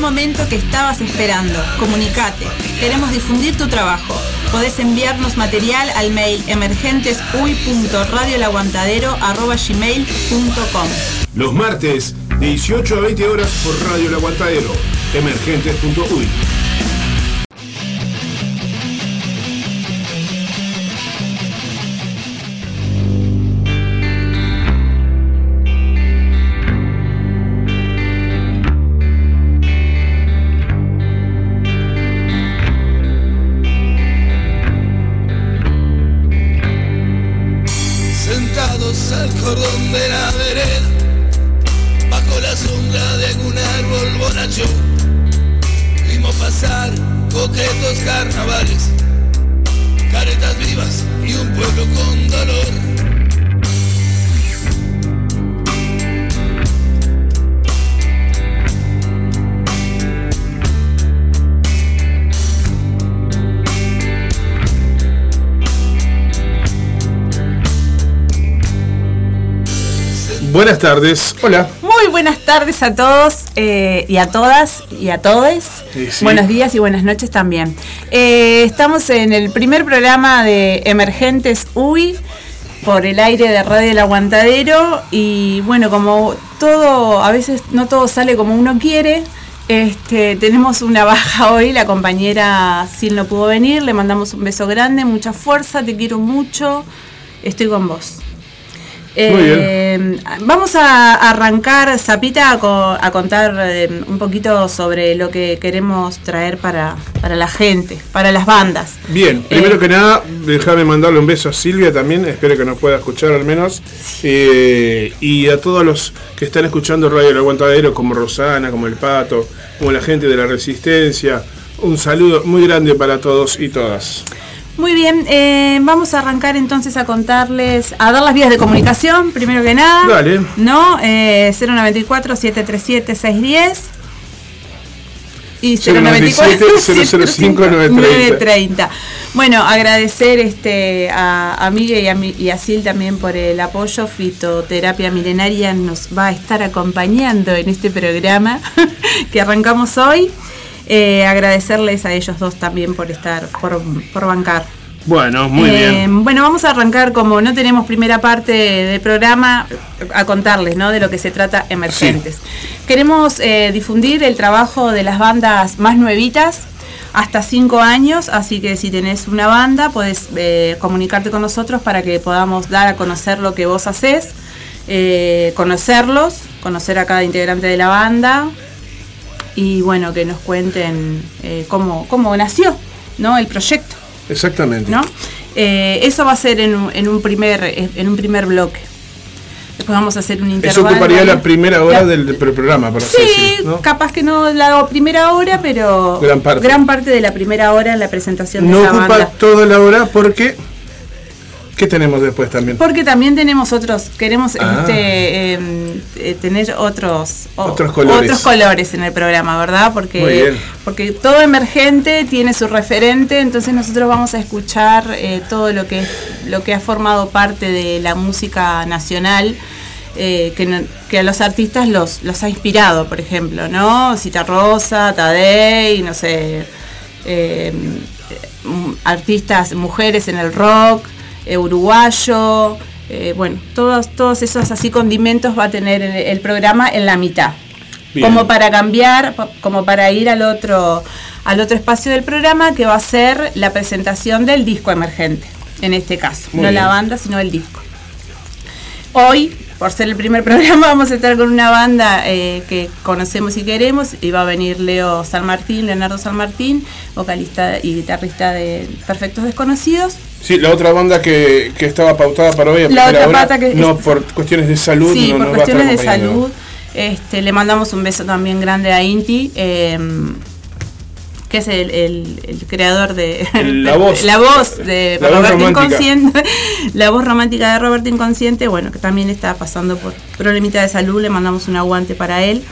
momento que estabas esperando. Comunicate. Queremos difundir tu trabajo. Podés enviarnos material al mail emergentesuy.radiolaguantadero.gmail.com Los martes, 18 a 20 horas por Radio El Aguantadero. Emergentes.uy. tardes. Hola. Muy buenas tardes a todos eh, y a todas y a todes. Sí, sí. Buenos días y buenas noches también. Eh, estamos en el primer programa de Emergentes UI por el aire de Radio El Aguantadero y bueno, como todo, a veces no todo sale como uno quiere. Este, tenemos una baja hoy, la compañera Sil no pudo venir, le mandamos un beso grande, mucha fuerza, te quiero mucho, estoy con vos. Eh, vamos a arrancar, Zapita, a, co- a contar eh, un poquito sobre lo que queremos traer para, para la gente, para las bandas. Bien, primero Eh, que nada, déjame mandarle un beso a Silvia también, espero que nos pueda escuchar al menos. Eh, y a todos los que están escuchando Radio El Aguantadero, como Rosana, como El Pato, como la gente de la Resistencia. Un saludo muy grande para todos y todas. Muy bien, eh, vamos a arrancar entonces a contarles, a dar las vías de comunicación, primero que nada. Dale. ¿No? Eh, 094-737-610 y 097-005-930. Bueno, agradecer este, a, a Miguel y a, Mi- y a Sil también por el apoyo. Fitoterapia Milenaria nos va a estar acompañando en este programa que arrancamos hoy. Eh, agradecerles a ellos dos también por estar, por, por bancar. Bueno, muy Eh, bien. Bueno, vamos a arrancar como no tenemos primera parte del programa, a contarles ¿no? de lo que se trata Emergentes. Queremos eh, difundir el trabajo de las bandas más nuevitas, hasta 5 años, así que si tenés una banda, podés eh, comunicarte con nosotros para que podamos dar a conocer lo que vos hacés, eh, conocerlos, conocer a cada integrante de la banda y bueno, que nos cuenten eh, cómo, cómo nació ¿no? el proyecto. Exactamente. ¿no? Eh, eso va a ser en un, en un primer en un primer bloque. Después vamos a hacer un Eso intervalo. ocuparía la primera hora La- del, del programa, por así Sí, capaz que no la primera hora, pero Gran parte. de la primera hora en la presentación de No esa ocupa banda. toda la hora porque... ¿Qué tenemos después también? Porque también tenemos otros, queremos Ah. este, eh, eh, tener otros, o- Otros colores. otros colores en el programa, ¿verdad? Porque, porque todo emergente tiene su referente, entonces nosotros vamos a escuchar eh, todo lo que, lo que ha formado parte de la música nacional. eh, que, no- que a los artistas los, los ha inspirado, por ejemplo, ¿no? Cita Rosa, Tadei, no sé, mm, artistas, mujeres en el rock, uruguayo, eh, bueno, todos, todos esos así condimentos va a tener el, el programa en la mitad. Bien. Como para cambiar, como para ir al otro, al otro espacio del programa que va a ser la presentación del disco emergente, en este caso. Muy no la banda, sino el disco. Hoy, por ser el primer programa, vamos a estar con una banda eh, que conocemos y queremos. Y va a venir Leo San Martín, Leonardo San Martín, vocalista y guitarrista de Perfectos Desconocidos. Sí, la otra banda que, que estaba pautada para hoy La otra hora, pata que- no por cuestiones de salud, Sí, no por cuestiones de salud. Este, le mandamos un beso también grande a Inti, eh, que es el, el- el creador de la voz. la voz de La Roberto. Inconsciente, la voz romántica de Roberto Inconsciente, bueno, que también está pasando por problemita de salud, le mandamos un aguante para él.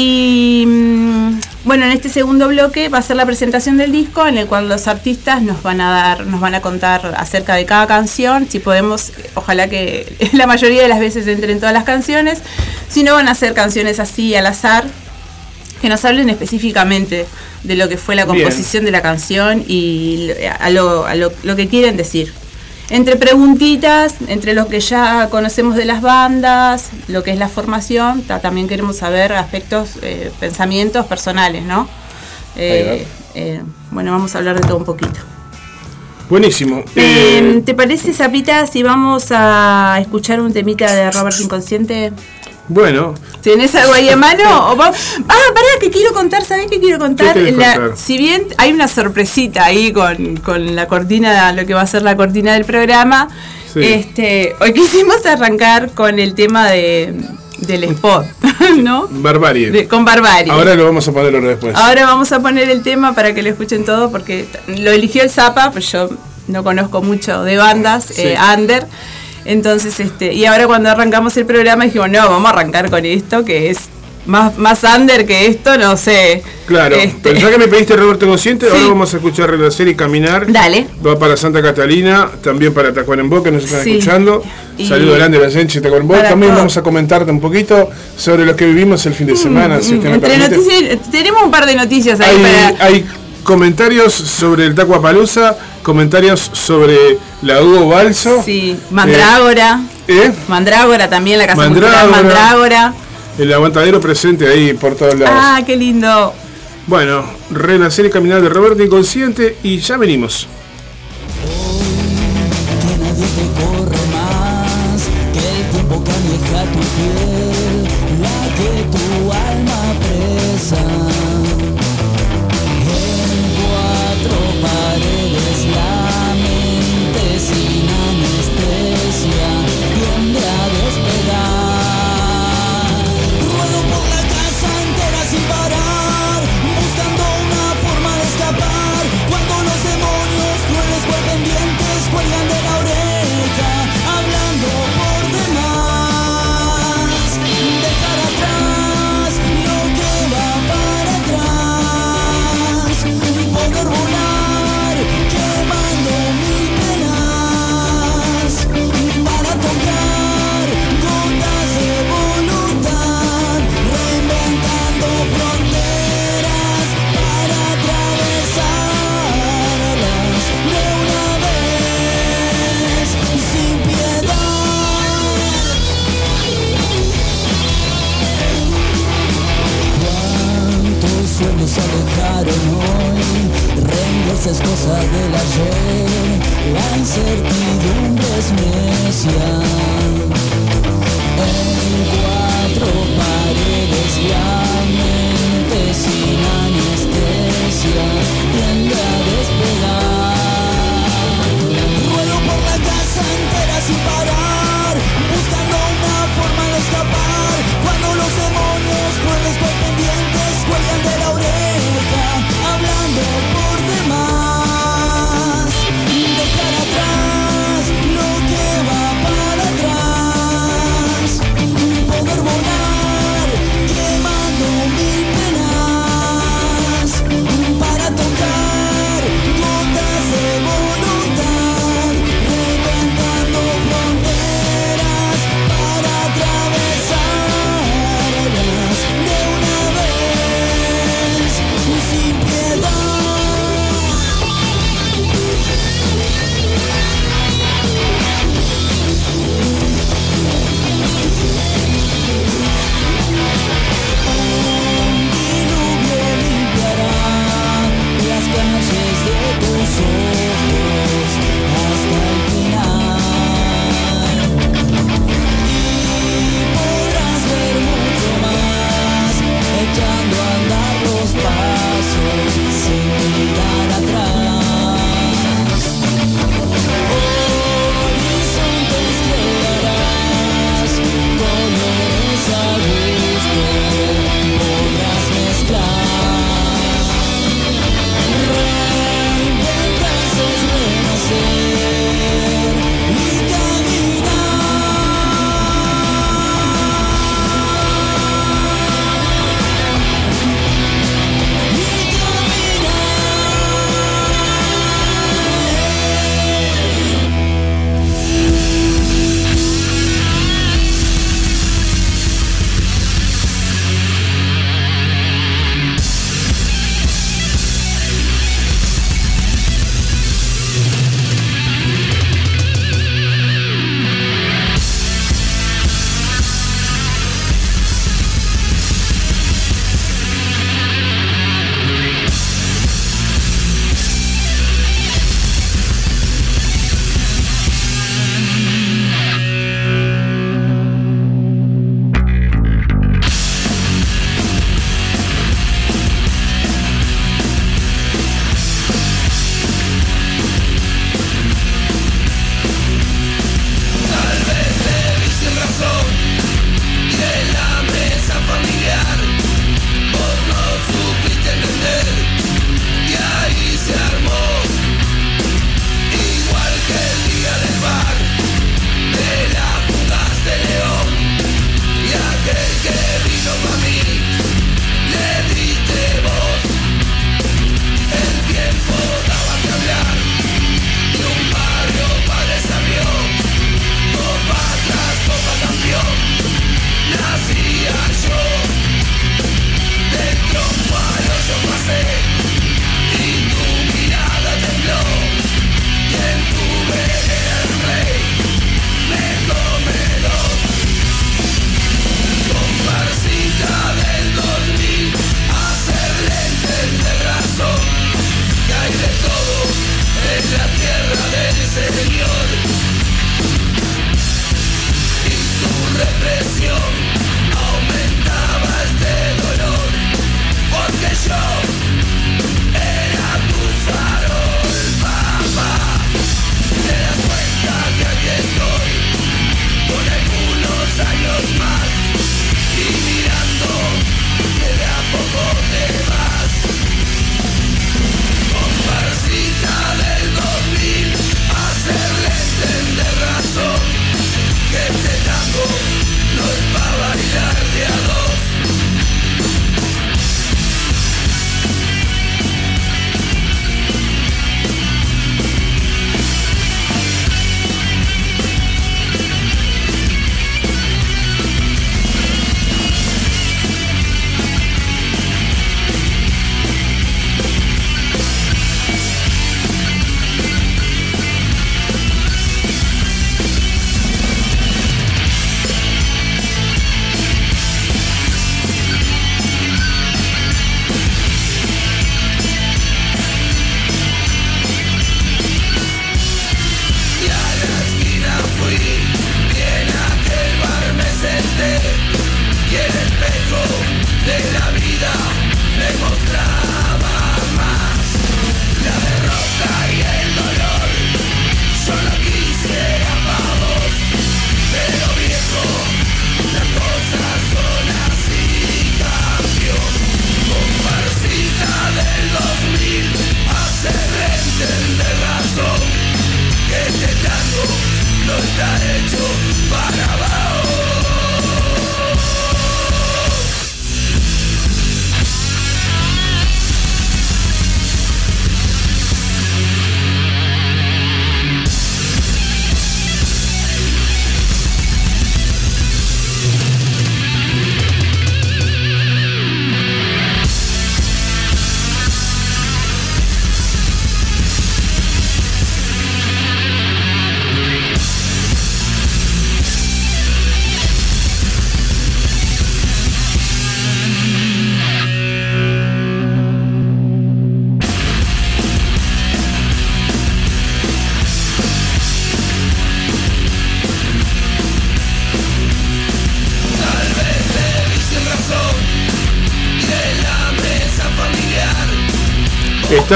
Y mm, bueno, en este segundo bloque va a ser la presentación del disco en el cual los artistas nos van a dar, nos van a contar acerca de cada canción, si podemos, ojalá que la mayoría de las veces entren todas las canciones, si no van a ser canciones así al azar, que nos hablen específicamente de lo que fue la composición de la canción y a lo, a lo, lo que quieren decir entre preguntitas, entre lo que ya conocemos de las bandas, lo que es la formación, también queremos saber aspectos, eh, pensamientos personales, ¿no? Eh, eh, bueno, vamos a hablar de todo un poquito. Buenísimo. ¿Te parece, Zapita, si vamos a escuchar un temita de Robert Inconsciente? Bueno. ¿Tienes algo ahí a mano? ah, pará, que quiero contar, ¿sabés qué quiero contar? Si bien hay una sorpresita ahí con, la cortina, lo que va a ser la cortina del programa, este, hoy quisimos arrancar con el tema de, del spot, ¿no? Barbarie. con Barbarie. Ahora lo vamos a poner después. Ahora vamos a poner el tema para que lo escuchen todo, porque lo eligió el Zapa, pues yo no conozco mucho de bandas, eh, under. Entonces, este, y ahora cuando arrancamos el programa dijimos, no, vamos a arrancar con esto, que es más, más under que esto, no sé. Claro, este... pero ya que me pediste Roberto Consciente, ahora vamos a escuchar Renacer y Caminar. Dale. Va para Santa Catalina, también para Tacuarembó, que nos están escuchando. Saludo grande a la gente de Tacuarembó. También vamos a comentarte un poquito sobre lo que vivimos el fin de mm, semana, si tenemos un par de noticias ahí hay, para... Hay comentarios sobre el Tacuapalusa, comentarios sobre la Hugo Balso. Sí, Mandrágora. ¿Eh? ¿Eh? Mandrágora también, la Casa Mandrágora, Cultural Mandrágora. El aguantadero presente ahí por todos lados. Ah, qué lindo. Bueno, renacer y caminar de Roberto Inconsciente y ya venimos.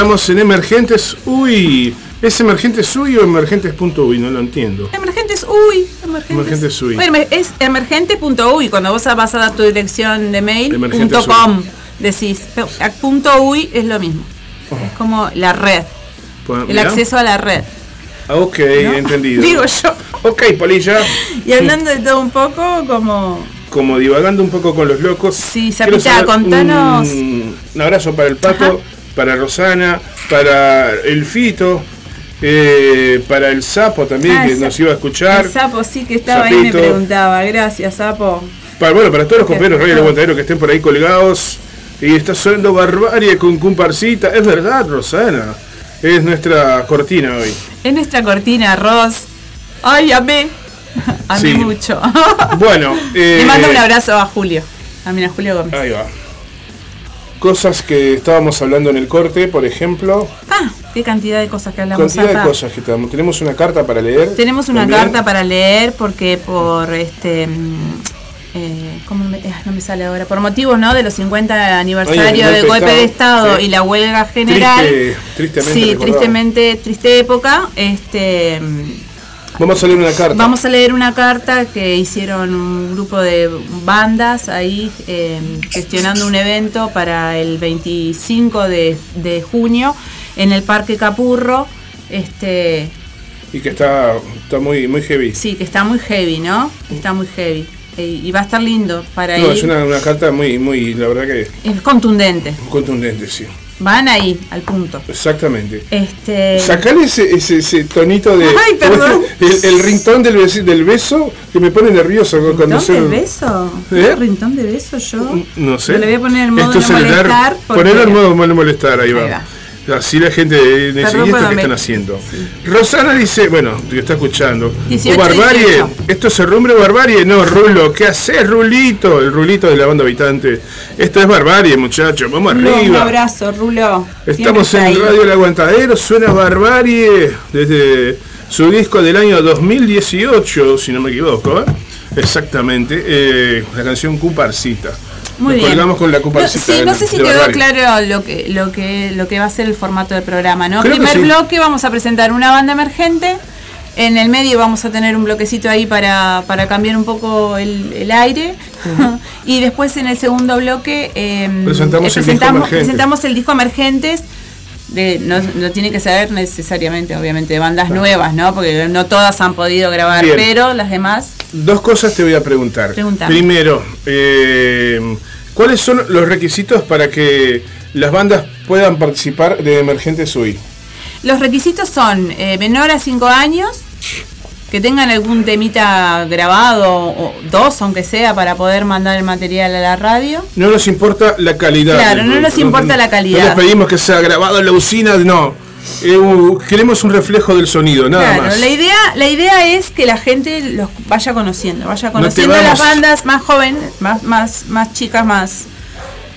Estamos en Emergentes Uy. ¿Es Emergentes Uy o Emergentes.uy? No lo entiendo. Emergentes, uy, emergentes. Emergentes, uy. Bueno, es emergente.uy. Cuando vos vas a dar tu dirección de mail, punto com, decís. Punto uy es lo mismo. Es como la red, Pues, el mirá. acceso a la red. Ah, Ok, ¿no? entendido. Digo yo. Ok, Polilla. Y hablando de todo un poco, como. Como divagando un poco con los locos. Sí, Zapita, contanos. Un, un abrazo para el Pato, Ajá. Para Rosana, para el Fito, eh, para el Sapo también, Ah, que nos iba a escuchar. El sapo sí que estaba ahí, me preguntaba. Gracias, sapo. Para, bueno, para todos los compañeros de Radio El Aguantadero que estén por ahí colgados. Y está sonando barbarie con comparcita. Es verdad, Rosana. Es nuestra cortina hoy. Es nuestra cortina, Ross. Ay, amé. Amé Sí. mucho. Bueno, eh, Le mando un abrazo a Julio. A mí, a Julio Gómez. Ahí va. Cosas que estábamos hablando en el corte, por ejemplo. Ah, qué cantidad de cosas que hablamos Cantidad de cosas que tenemos. Tenemos una carta para leer. Tenemos una también. carta para leer porque por este mm, eh, ¿cómo me, ah, no me sale ahora? Por motivos, ¿no? De los 50 aniversario del golpe de Estado sí. y la huelga general. Triste- tristemente sí, recordado. tristemente, triste época. Este, mm, Vamos a leer una carta. Vamos a leer una carta que hicieron un grupo de bandas ahí eh, gestionando un evento para el 25 de, de junio en el Parque Capurro. Este, Y que está, está muy, muy heavy. sí, que está muy heavy, ¿no? Está muy heavy. Eh, y va a estar lindo para No, ir. es una, una carta muy, muy, la verdad que Es contundente. contundente, sí. Van ahí, al punto. Exactamente. Este, Sacale ese, ese, ese tonito de. Ay, perdón. El, el ringtón del, besi- del beso que me pone nervioso cuando ¿Rintón se. de beso? ¿Eh? ¿Rintón de beso yo? No sé. Yo le voy a poner el modo Esto no molestar. Poner el modo no molestar, ahí va. Ahí va. Así la gente dice, ¿y Perdón, esto pero que están haciendo? Rosana dice, bueno, que está escuchando. 18, "Oh, barbarie, 18. esto es el rumbre barbarie. No, Rulo, ¿qué haces, Rulito? El Rulito de la banda habitante. Esto es barbarie, muchachos. Vamos Rulo, Un arriba. abrazo, Rulo. Estamos en ahí. Radio El Aguantadero, suena Barbarie desde su disco del año 2018, si no me equivoco, ¿eh? Exactamente, eh, la canción Cuparcita. Muy Nos bien. colgamos con la No, sí, no sé si quedó claro lo que, lo que lo que va a ser el formato del programa, ¿no? Creo que Primer sí. bloque vamos a presentar una banda emergente. En el medio vamos a tener un bloquecito ahí para, para cambiar un poco el, el aire. y después en el segundo bloque eh, Presentamos eh, el presentamos el disco Emergentes. De, no, no tiene que ser necesariamente, obviamente, de bandas nuevas, ¿no? Porque no todas han podido grabar, Bien. pero las demás. Dos cosas te voy a preguntar. Preguntame. Primero, eh, ¿cuáles son los requisitos para que las bandas puedan participar de Emergentes UI? Los requisitos son eh, menor a 5 años, que tengan algún temita grabado, o dos aunque sea, para poder mandar el material a la radio. No nos importa la calidad. Claro, no nos importa la calidad. No les pedimos que sea grabado en la usina, no. Eh, queremos un reflejo del sonido, nada claro, más. la idea, la idea es que la gente los vaya conociendo, vaya conociendo a las bandas más jóvenes, más, más, más chicas, más,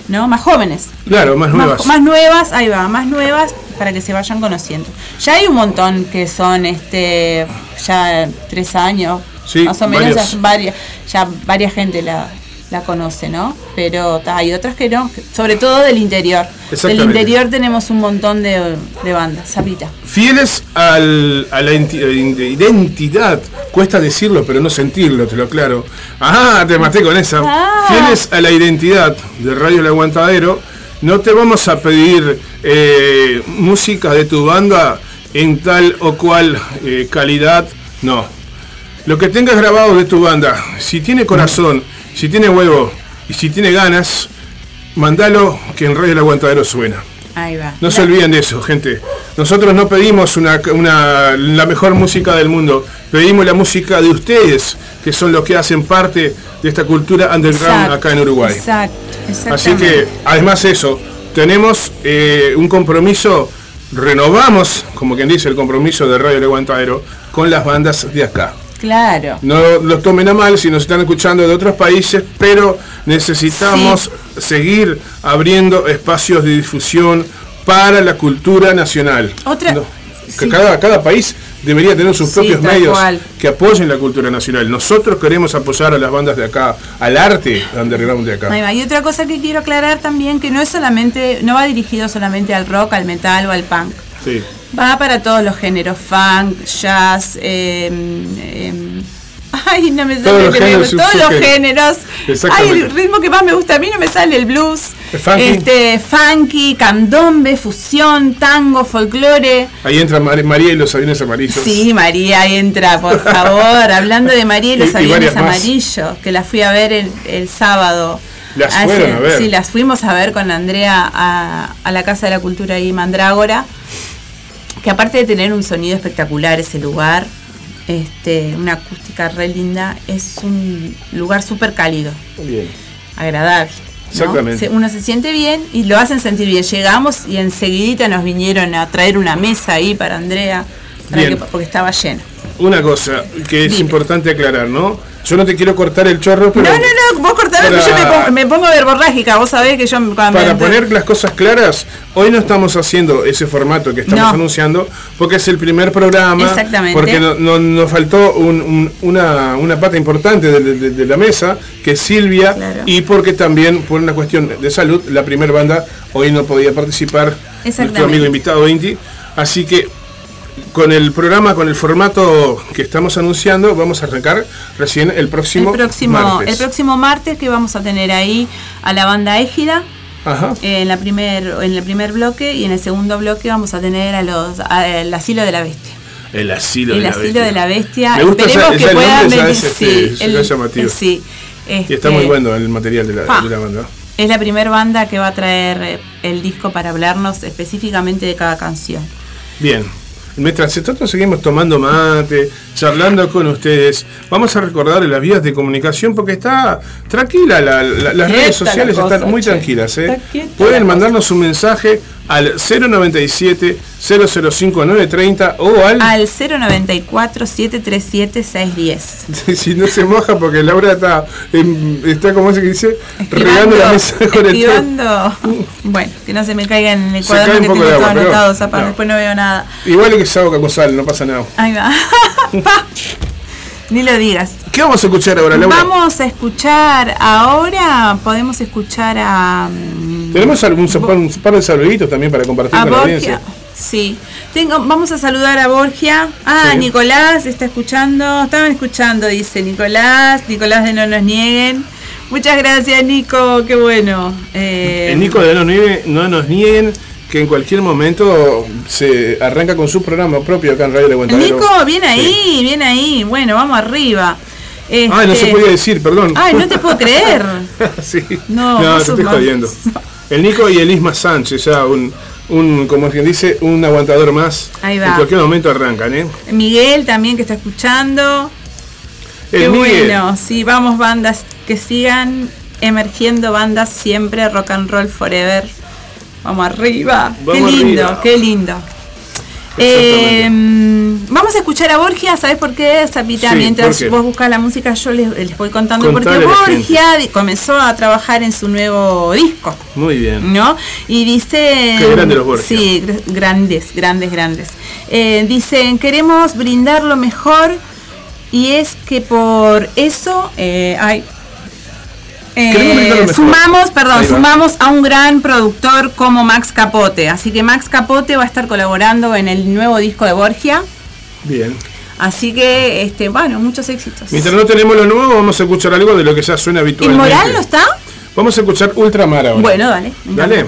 ¿no? Más jóvenes. Claro, más nuevas. Más, nuevas, ahí va, más nuevas para que se vayan conociendo. Ya hay un montón que son este ya tres años, Sí, más o menos varios. ya, varias, ya varias gente la, la conoce, ¿no? Pero ta, hay otras que no, sobre todo del interior. Del interior tenemos un montón de, de bandas, Zapita. Fieles al- a la enti- eh, identidad, cuesta decirlo pero no sentirlo, te lo aclaro. Ah, te maté con esa. Ah. Fieles a la identidad de Radio El Aguantadero, no te vamos a pedir eh, música de tu banda en tal o cual eh, calidad, no. Lo que tengas grabado de tu banda, si tiene corazón, si tiene huevo y si tiene ganas, mandalo que en Radio El Aguantadero suena. Ahí va. No se olviden de eso, gente. Nosotros no pedimos una, una- la mejor música del mundo, pedimos la música de ustedes, que son los que hacen parte de esta cultura underground Exacto, acá en Uruguay. Exacto, Así que, además de eso, tenemos eh, un compromiso, renovamos, como quien dice, el compromiso de Radio El Aguantadero con las bandas de acá. Claro. No los tomen a mal si nos están escuchando de otros países, pero necesitamos seguir abriendo espacios de difusión para la cultura nacional. Otra- No, sí. cada, cada país debería tener sus propios medios cual. que apoyen la cultura nacional. Nosotros queremos apoyar a las bandas de acá, al arte underground de acá. Y otra cosa que quiero aclarar también, que no es solamente, no va dirigido solamente al rock, al metal o al punk. Sí. Va para todos los géneros, funk, jazz, em, ay, no me Todos sale los géneros, todos los géneros. Ay, Exactamente. el ritmo que más me gusta a mí no me sale el blues. ¿El funky? Este, funky, candombe, fusión, tango, folclore. Ahí entra Mar- María y los aviones amarillos. Sí, María entra, por favor. Hablando de María y los Y- y aviones amarillos, que la fui a ver el, el sábado. Las Hace- fueron a ver. Sí, las fuimos a ver con Andrea a, a la Casa de la Cultura ahí, Mandrágora. Que aparte de tener un sonido espectacular ese lugar, este, una acústica re linda, es un lugar súper cálido, Bien. agradable. ¿no? Exactamente. Uno se siente bien y lo hacen sentir bien. Llegamos y enseguidita nos vinieron a traer una mesa ahí para Andrea, para Bien. que- porque estaba lleno. Una cosa que es Dime. importante aclarar, ¿no? Yo no te quiero cortar el chorro, pero no, no, no, vos cortame, que para- yo me pongo, me pongo verborrágica, vos sabés que yo cuando para me- poner las cosas claras, hoy no estamos haciendo ese formato que estamos No. anunciando, porque es el primer programa, Exactamente. porque no- no- nos faltó un- un- una, una pata importante de, de- de la mesa, que es Silvia, Claro. y porque también por una cuestión de salud, la primera banda hoy no podía participar, nuestro amigo invitado Inti, así que con el programa, con el formato que estamos anunciando, vamos a arrancar recién el próximo, el próximo, martes. el próximo martes que vamos a tener ahí a la banda Égida Ajá. eh, en la primer, en el primer bloque y en el segundo bloque vamos a tener a los al asilo de la bestia. El asilo, el de, la asilo bestia. de la bestia. Me gusta Esperemos que el puedan venir. es, este, sí, el- llamativo. el- sí. Y está Este, muy bueno el material de la, Pa. de la banda. Es la primera banda que va a traer el disco para hablarnos específicamente de cada canción. Bien. Mientras nosotros seguimos tomando mate, charlando con ustedes, vamos a recordar las vías de comunicación porque está tranquila, la- la- las Quieta redes sociales la cosa, están muy che. tranquilas. ¿eh? Está Pueden mandarnos un mensaje al 097 005 930 o al... Al 094 737 610. si no se moja porque Laura está, está como se dice, Esquivando, regando la mesa con el esquivando. Bueno, que no se me caiga en el cuaderno que tengo todo anotado, zapa, no. después no veo nada. Igual que es agua con sal, no pasa nada. Ahí va. Ni lo digas. ¿Qué vamos a escuchar ahora, Laura? Vamos a escuchar ahora, podemos escuchar a, mm, Tenemos algún un par de saluditos también para compartir a con la Borgia. audiencia. Sí. Tengo, vamos a saludar a Borgia. Ah, Sí. Nicolás está escuchando. Estaban escuchando, dice Nicolás. Nicolás de No Nos Nieguen. Muchas gracias, Nico. Qué bueno. Eh, El Nico de no, no nos nieguen que en cualquier momento se arranca con su programa propio acá en Radio de Aguantadero. Nico, bien ahí, bien ahí. Bueno, vamos arriba. Ay, no se Este, podía decir, perdón. Ay, no te puedo creer. sí. No, no vos te estoy jodiendo. El Nico y el Isma Sánchez, ya un, un, como quien dice, un aguantador más. Ahí va. En cualquier momento arrancan, ¿eh? Miguel también que está escuchando. El Qué Miguel. bueno, sí, vamos bandas que sigan emergiendo bandas siempre, rock and roll forever. Vamos arriba. qué lindo, arriba. qué lindo. Eh, vamos a escuchar a Borgia, ¿sabes por qué, Zapita? Sí, Mientras vos buscas la música, yo les, les voy contando Contale porque Borgia comenzó a trabajar en su nuevo disco. Muy bien. ¿no? Y dice... Qué grande los Borgia. Sí, gr- grandes, grandes, grandes. Eh, dicen, queremos brindar lo mejor y es que por eso... eh, ay, eh, sumamos, perdón, sumamos a un gran productor como Max Capote. Así que Max Capote va a estar colaborando en el nuevo disco de Borgia. Bien. Así que, este, bueno, muchos éxitos. Mientras no tenemos lo nuevo, vamos a escuchar algo de lo que ya suena habitualmente. ¿Inmoral no está? Vamos a escuchar Ultramar ahora. Bueno, dale. Dale.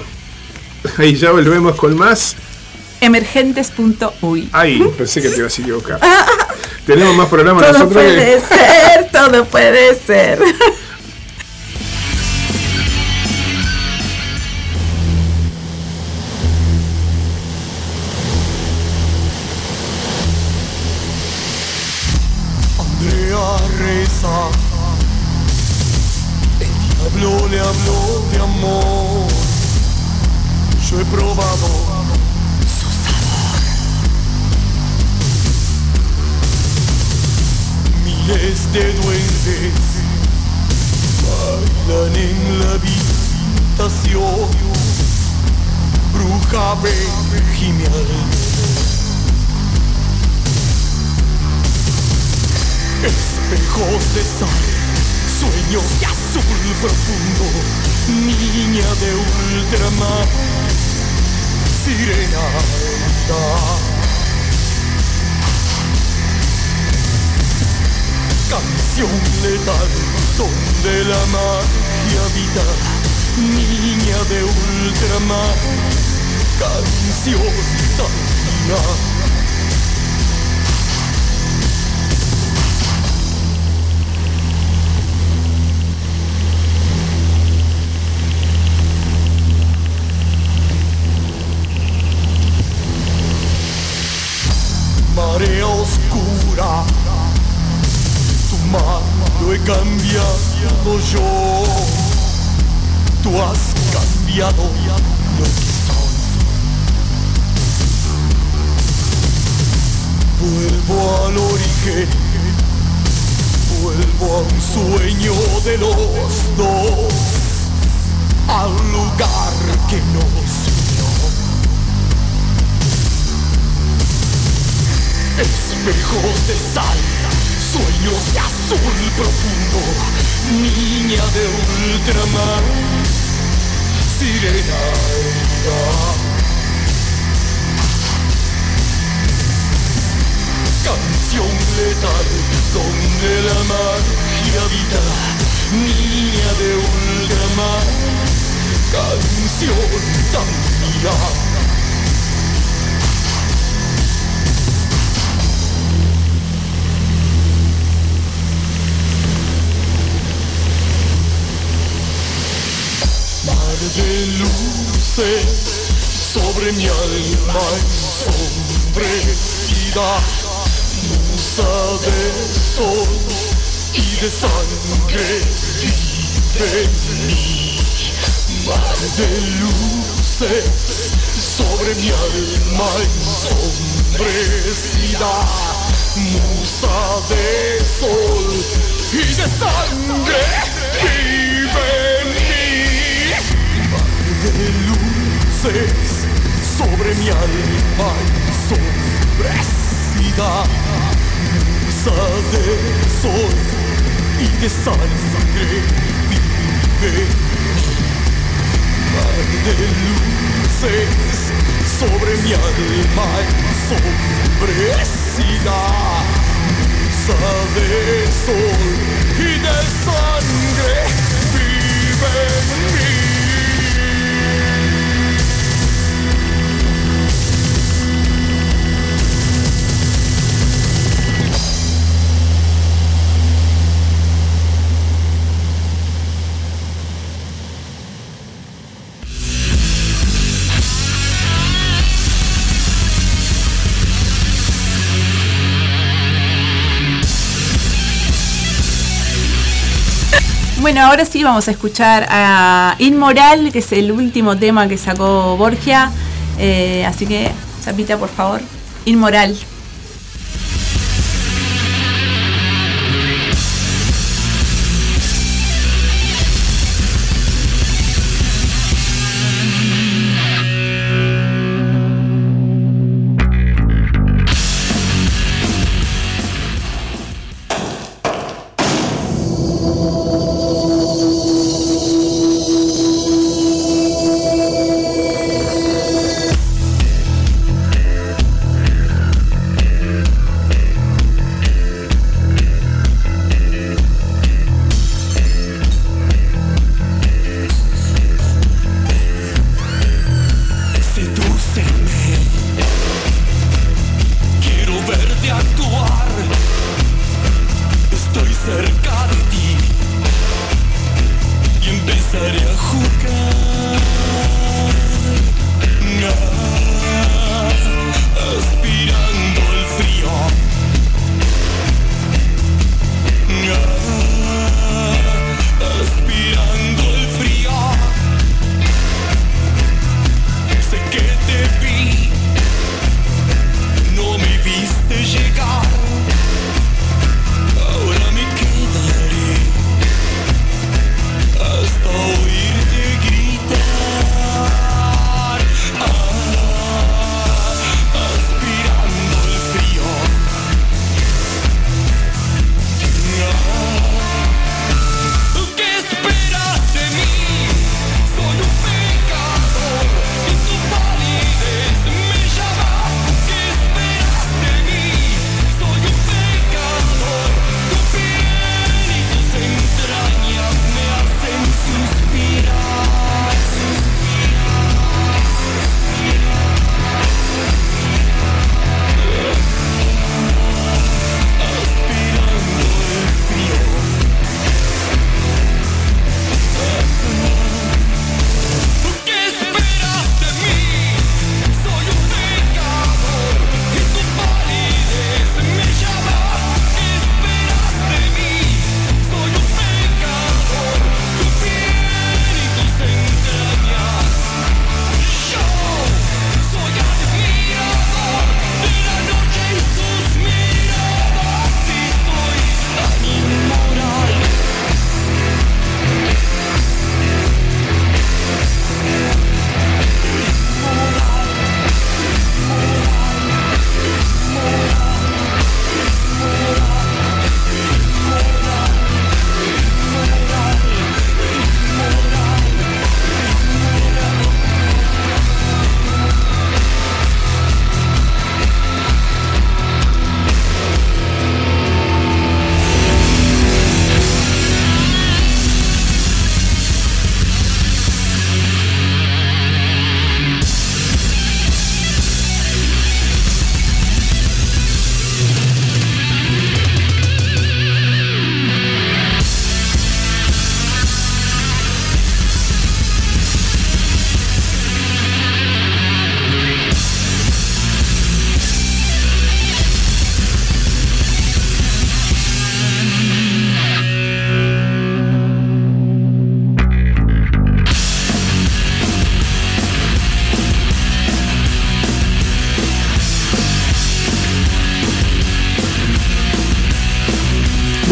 Ahí ya volvemos con más. Emergentes.uy. Ay, pensé que te ibas a equivocar. Tenemos más programas Todo nosotros. que- puede ser, todo puede ser. reza. El diablo le habló de amor. Yo he probado su sabor. Miles de duendes bailan en la habitación. Bruja ve gime espejos de sal, sueños de azul profundo, niña de ultramar, sirena Canción letal donde la magia habita, niña de ultramar, canción tan oscura. Tu mano he cambiado yo. Tú has cambiado lo que soy. Vuelvo al origen. Vuelvo a un sueño de los dos. Al lugar que nos Espejos de sal, sueños de azul profundo, niña de ultramar, sirena. Canción letal donde la magia habita, niña de ultramar, canción tan. De luces sobre mi alma ensombrecida, musa de sol y de sangre vive en. Mar de luces sobre mi alma ensombrecida, musa de sol y de sangre vive luces sobre mi alma ensombrecida, musa de sol y de sangre vive. Mar luces sobre mi alma ensombrecida, musa de sol y de sangre vive en mí. Bueno, ahora sí vamos a escuchar a Inmoral, que es el último tema que sacó Borgia. Eh, así que, Zapita, por favor, Inmoral.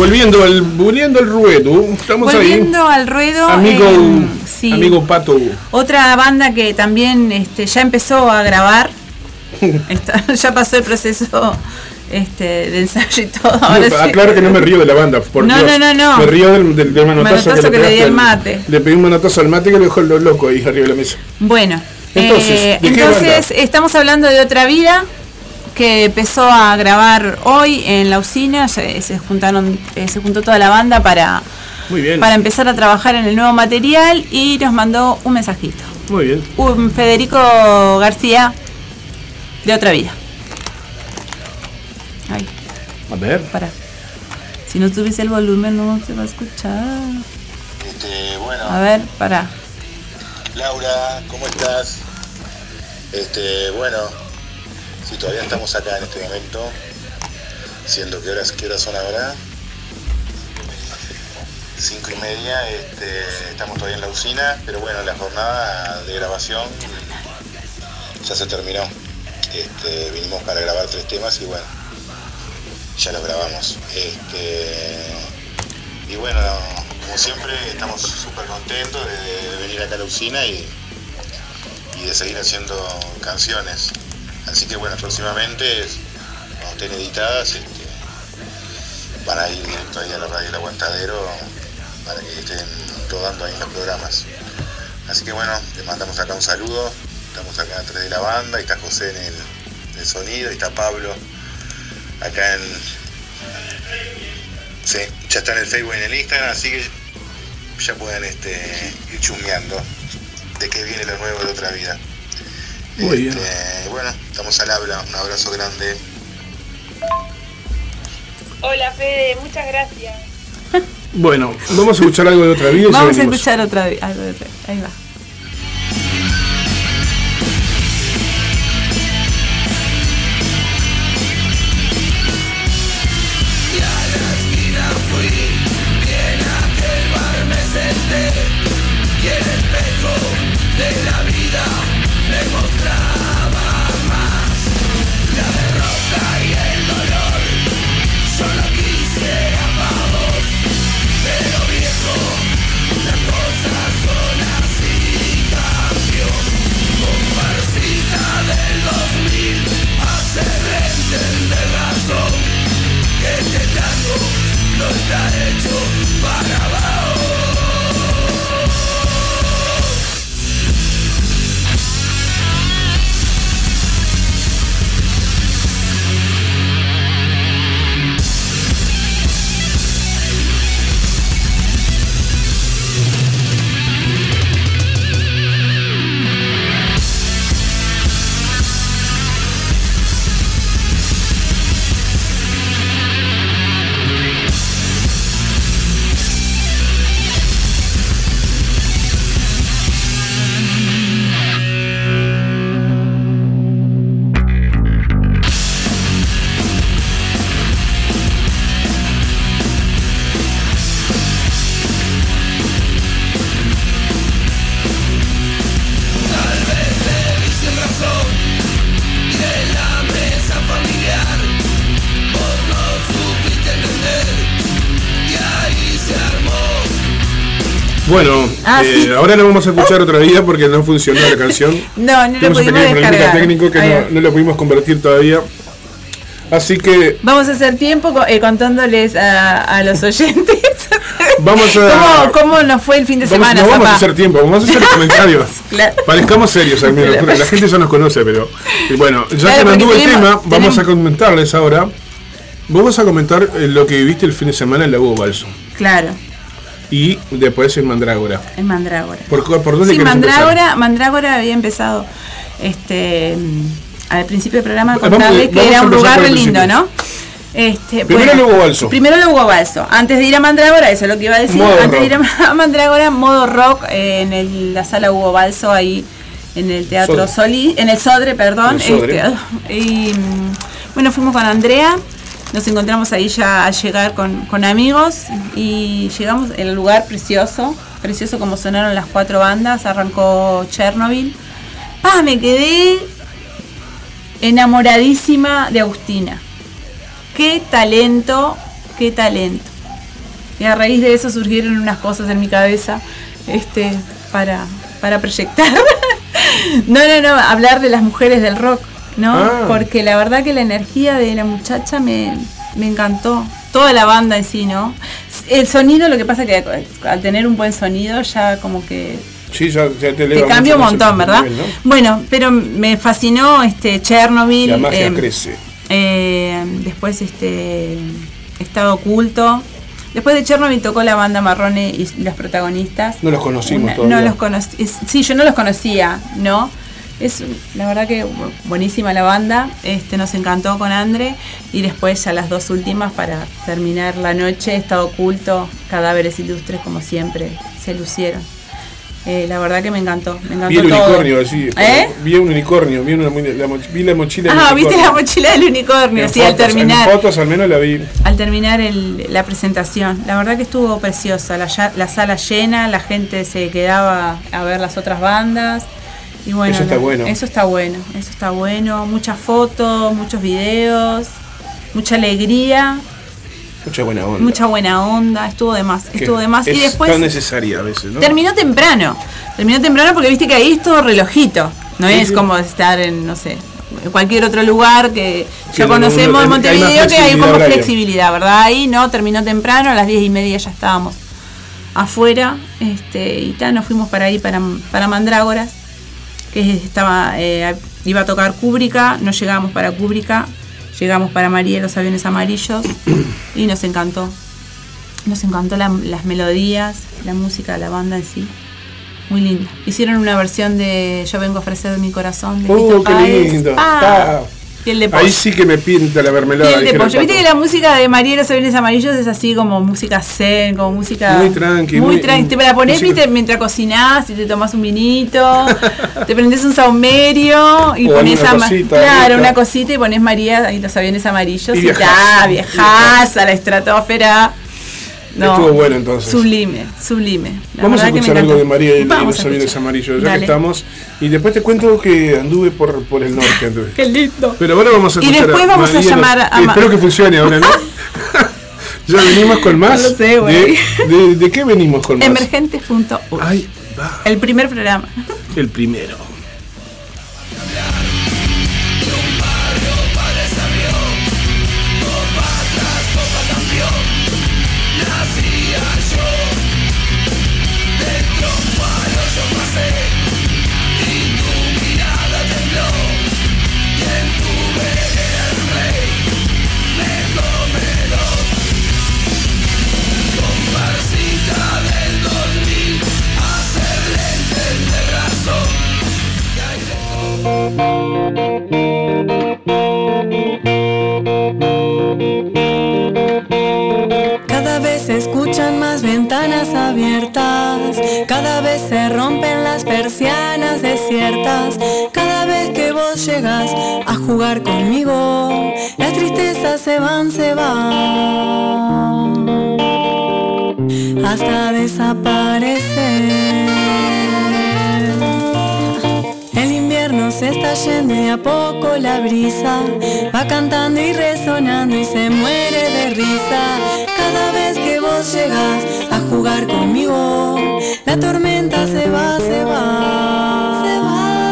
Volviendo al, volviendo al ruedo, estamos Volviendo al ruedo. Amigo, eh, sí. amigo Pato. Otra banda que también este, ya empezó a grabar. Está- ya pasó el proceso este, de ensayo y todo. Ahora sí. Aclaro que no me río de la banda, por No, Dios. no, no, no. Me río del, del, del manotazo, Manotazo que le di pegaste al mate. Le pedí un manotazo al mate que lo dejó lo loco ahí arriba de la mesa. Bueno, Entonces, eh, ¿de qué entonces estamos hablando de otra vida que empezó a grabar hoy en la usina. Se, se juntaron, eh, se juntó toda la banda para, Muy bien. para empezar a trabajar en el nuevo material y nos mandó un mensajito. Muy bien. Un Federico García de otra vida. Ay, A ver. para. Si no tuviese el volumen no se va a escuchar. Este, bueno, A ver, para. Laura, ¿cómo estás? Este, bueno, si todavía estamos acá en este momento, siendo que horas, qué horas son ahora, cinco y media, este, estamos todavía en la usina, pero bueno, la jornada de grabación ya se terminó. Este, vinimos para grabar tres temas y bueno, ya los grabamos. Este, y bueno, como siempre, estamos súper contentos de, venir acá a la usina y de seguir haciendo canciones. Así que bueno, próximamente, cuando estén editadas, este, van a ir directo ahí a la radio El Aguantadero para que estén rodando ahí en los programas. Así que bueno, les mandamos acá un saludo. Estamos acá entre de la banda, y está José en el, sonido, y está Pablo acá en, Sí, ya está en el Facebook y en el Instagram, así que ya pueden este, ir chusmeando de qué viene lo nuevo de otra vida. Muy bien. Este, Bueno, estamos al habla, un abrazo grande. Hola Fede, muchas gracias. Bueno, vamos a escuchar algo de otra vida. Vamos a escuchar otra vez. algo de otra- Ahí va. Bueno, Ah, eh, sí. ahora la vamos a escuchar otra vida porque no funcionó la canción. No, no lo pudimos descargar. técnico que no, lo pudimos convertir todavía. Así que Vamos a hacer tiempo eh, contándoles a, a los oyentes vamos a. cómo, cómo nos fue el fin de vamos- semana. no vamos papá. a hacer tiempo, vamos a hacer comentarios. Claro. Parezcamos serios al menos, la gente ya nos conoce, pero. y bueno, ya Claro, que anduvo el tenemos- tema, vamos a comentarles ahora. Vamos a comentar eh, lo que viviste el fin de semana en la Hugo Balso. Claro, Y después en Mandrágora. en Mandrágora. ¿Por, por dónde Sí, empezar? Mandrágora, Mandrágora había empezado este mm, al principio del programa a Vamos- contarles que era un lugar re lindo. ¿no? Este, Primero el Hugo Balso. Primero el Hugo Balso. Antes de ir a Mandrágora, eso es lo que iba a decir. Modo Antes de ir a Mandrágora, modo rock, eh, en el- la sala Hugo Balso, ahí en el Teatro Sodre. Solís, en el Sodre, perdón. El Sodre. este, y mm, bueno, fuimos con Andrea. Nos encontramos ahí ya a llegar con, con amigos y llegamos en el lugar precioso, precioso como sonaron las cuatro bandas, arrancó Chernobyl. Ah, me quedé enamoradísima de Agustina. Qué talento, qué talento. Y a raíz de eso surgieron unas cosas en mi cabeza este, para, para proyectar. no, no, no, hablar de las mujeres del rock, ¿no? Ah. Porque la verdad que la energía de la muchacha me, me encantó. Toda la banda en sí, ¿no? El sonido, lo que pasa que al tener un buen sonido ya como que Sí, ya, ya te te cambia un montón, ¿verdad? nivel, ¿no? Bueno, pero me fascinó este Chernobyl. La magia eh, crece. eh, después este Estado Oculto. Después de Chernobyl tocó la banda Marrone y los protagonistas. No los conocimos Una- todavía. No los conocí. Sí, yo no los conocía, ¿no? Es la verdad que bu- buenísima la banda. Este nos encantó con Andre. Y después ya las dos últimas para terminar la noche, Estado Oculto, Cadáveres Ilustres, como siempre, se lucieron. Eh, la verdad que me encantó. Me encantó Vi el todo. unicornio así. ¿Eh? Vi un unicornio, vi, una, la, vi la mochila del Ah, viste la mochila del unicornio, En sí, al terminar. En fotos al menos la vi. al terminar el- la presentación. La verdad que estuvo preciosa, la, la sala llena, la gente se quedaba a ver las otras bandas. Y bueno, Eso está bueno. Eso está bueno, eso está bueno. Muchas fotos, muchos videos, mucha alegría, Mucha buena onda. mucha buena onda, estuvo de más, Que estuvo de más. Es Y después tan necesaria a veces, ¿no? terminó temprano, terminó temprano porque viste que ahí es todo relojito, no Sí, es sí. como estar en, no sé, en cualquier otro lugar que Que ya no, conocemos no, en Montevideo que hay como flexibilidad, ¿verdad? Ahí no, terminó temprano, a las diez y media ya estábamos afuera, este, y tal, nos fuimos para ahí, para, para Mandrágoras, que estaba, eh, iba a tocar Cúbrica, no llegamos para Cúbrica, llegamos para María y los aviones amarillos, y nos encantó. Nos encantó la- las melodías, la música, la banda en sí. Muy linda. Hicieron una versión de Yo vengo a ofrecer de mi corazón. De ¡Uh, qué lindo! Ah. Piel de pollo. Ahí sí que me pinta la mermelada. Piel de pollo. Viste que la música de María y los aviones amarillos es así como música zen, como música. Muy tranqui, Muy muy- tranqui. Te la música- viste, mientras cocinás y te tomas un vinito. te prendes un saumerio y O pones alguna a. Ma- cosita claro, rica. una cosita y pones María y los aviones amarillos Y y, viajás. ta, viajás a la estratosfera. No, Estuvo bueno, entonces. Sublime, sublime. La Vamos a escuchar algo de María y, y Vamos los aviones amarillos, ya Dale. que estamos. Y después te cuento que anduve por, por el norte. Anduve. Qué lindo. Pero ahora vamos a Y escuchar después vamos a llamar Los- a Espero que funcione ahora, ¿no? ya venimos con más. No lo sé, güey. de, de, de qué venimos con más? Emergentes.org. El primer programa. el primero. Cada vez se escuchan más ventanas abiertas, cada vez se rompen las persianas desiertas, cada vez que vos llegas a jugar conmigo, las tristezas se van, se van, hasta desaparecer. Se está yendo y a poco la brisa va cantando y resonando y se muere de risa. Cada vez que vos llegas a jugar conmigo, la tormenta se va, se va, se va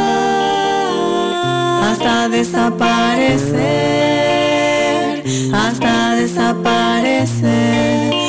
hasta desaparecer, hasta desaparecer.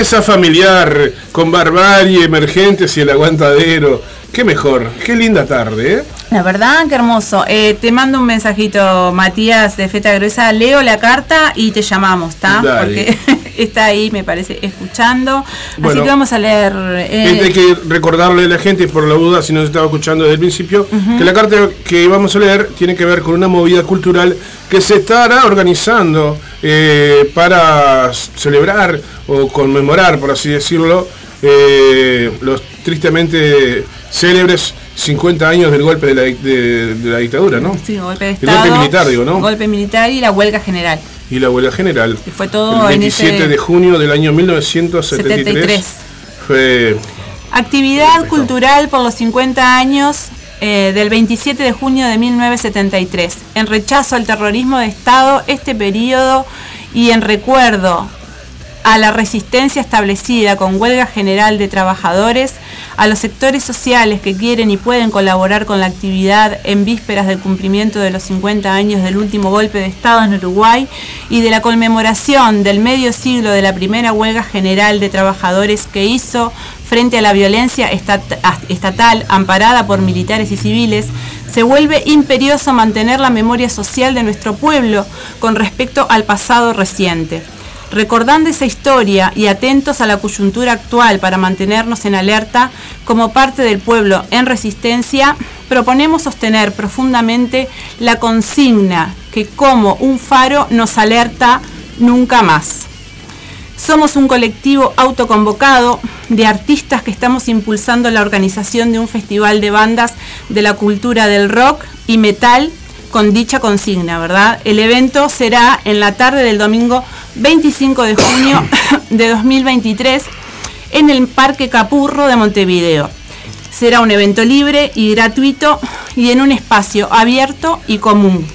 Mesa familiar, con barbarie, emergentes y el aguantadero. Qué mejor, qué linda tarde, ¿eh? La verdad, qué hermoso. Eh, te mando un mensajito, Matías de Feta Gruesa. Leo la carta y te llamamos, ¿está? Porque está ahí, me parece, escuchando. Bueno. Así que vamos a leer. eh, Hay que recordarle a la gente, por la duda, si no se estaba escuchando desde el principio, que la carta que vamos a leer tiene que ver con una movida cultural que se estará organizando eh, para celebrar o conmemorar, por así decirlo, eh, los tristemente célebres 50 años del golpe de la, dic- de- de la dictadura, ¿no? sí, golpe de El Estado. golpe militar, digo, ¿no? Golpe militar y la huelga general. Y la huelga general. Que fue todo el en 27 ese- de junio del año 1973. 73. Fue Actividad cultural por los 50 años eh, del 27 de junio de 1973. En rechazo al terrorismo de Estado, este periodo y en recuerdo a la resistencia establecida con huelga general de trabajadores, a los sectores sociales que quieren y pueden colaborar con la actividad en vísperas del cumplimiento de los 50 años del último golpe de Estado en Uruguay y de la conmemoración del medio siglo de la primera huelga general de trabajadores que hizo frente a la violencia estat- estatal amparada por militares y civiles, se vuelve imperioso mantener la memoria social de nuestro pueblo con respecto al pasado reciente. Recordando esa historia y atentos a la coyuntura actual para mantenernos en alerta, como parte del pueblo en resistencia, proponemos sostener profundamente la consigna que como un faro nos alerta nunca más. Somos un colectivo autoconvocado de artistas que estamos impulsando la organización de un festival de bandas de la cultura del rock y metal con dicha consigna, ¿verdad? El evento será en la tarde del domingo 25 de junio de 2023 en el Parque Capurro de Montevideo. Será un evento libre y gratuito y en un espacio abierto y común.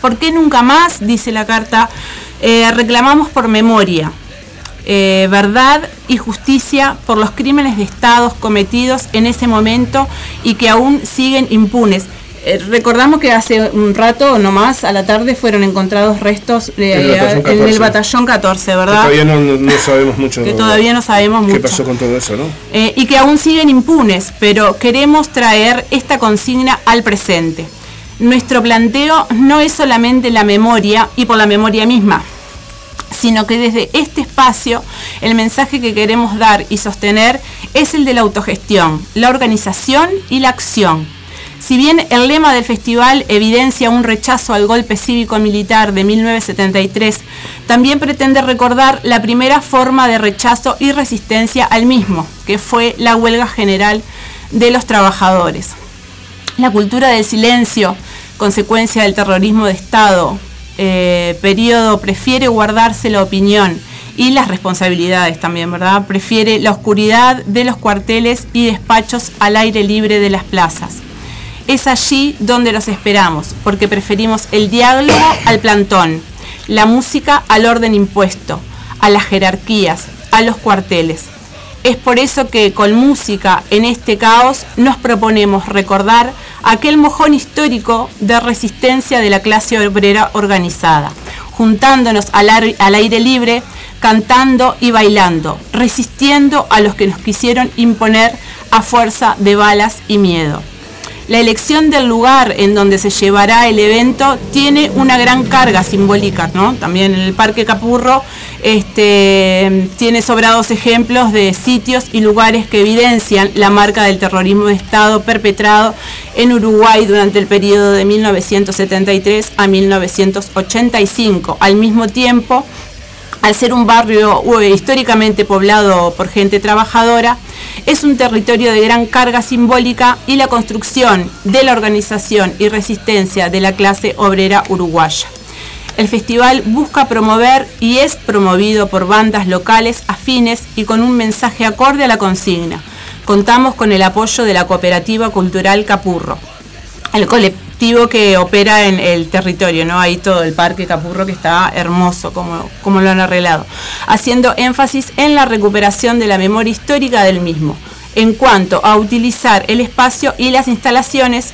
¿Por qué nunca más? Dice la carta. Eh, reclamamos por memoria, eh, verdad y justicia por los crímenes de Estado cometidos en ese momento y que aún siguen impunes. Eh, recordamos que hace un rato nomás a la tarde fueron encontrados restos En el batallón en el 14. batallón 14, que ¿verdad? todavía no, sabemos mucho. Que todavía no sabemos qué mucho. pasó con todo eso, ¿no? Eh, y que aún siguen impunes, pero queremos traer esta consigna al presente. Nuestro planteo no es solamente la memoria y por la memoria misma, sino que desde este espacio el mensaje que queremos dar y sostener es el de la autogestión, la organización y la acción. Si bien el lema del festival evidencia un rechazo al golpe cívico-militar de 1973, también pretende recordar la primera forma de rechazo y resistencia al mismo, que fue la huelga general de los trabajadores. La cultura del silencio, consecuencia del terrorismo de Estado, eh, periodo, prefiere guardarse la opinión y las responsabilidades también, ¿verdad? Prefiere la oscuridad de los cuarteles y despachos al aire libre de las plazas. Es allí donde los esperamos, porque preferimos el diálogo al plantón, la música al orden impuesto, a las jerarquías, a los cuarteles. Es por eso que con música en este caos nos proponemos recordar aquel mojón histórico de resistencia de la clase obrera organizada, juntándonos al, aire libre, cantando y bailando, resistiendo a los que nos quisieron imponer a fuerza de balas y miedo. La elección del lugar en donde se llevará el evento tiene una gran carga simbólica, ¿no? También en el Parque Capurro este, tiene sobrados ejemplos de sitios y lugares que evidencian la marca del terrorismo de Estado perpetrado en Uruguay durante el periodo de 1973 a 1985. Al mismo tiempo, al ser un barrio eh, históricamente poblado por gente trabajadora, es un territorio de gran carga simbólica y la construcción de la organización y resistencia de la clase obrera uruguaya. El festival busca promover y es promovido por bandas locales afines y con un mensaje acorde a la consigna. Contamos con el apoyo de la Cooperativa Cultural Capurro, el que opera en el territorio, ¿no? Ahí todo el parque Capurro que está hermoso como, como lo han arreglado, haciendo énfasis en la recuperación de la memoria histórica del mismo, en cuanto a utilizar el espacio y las instalaciones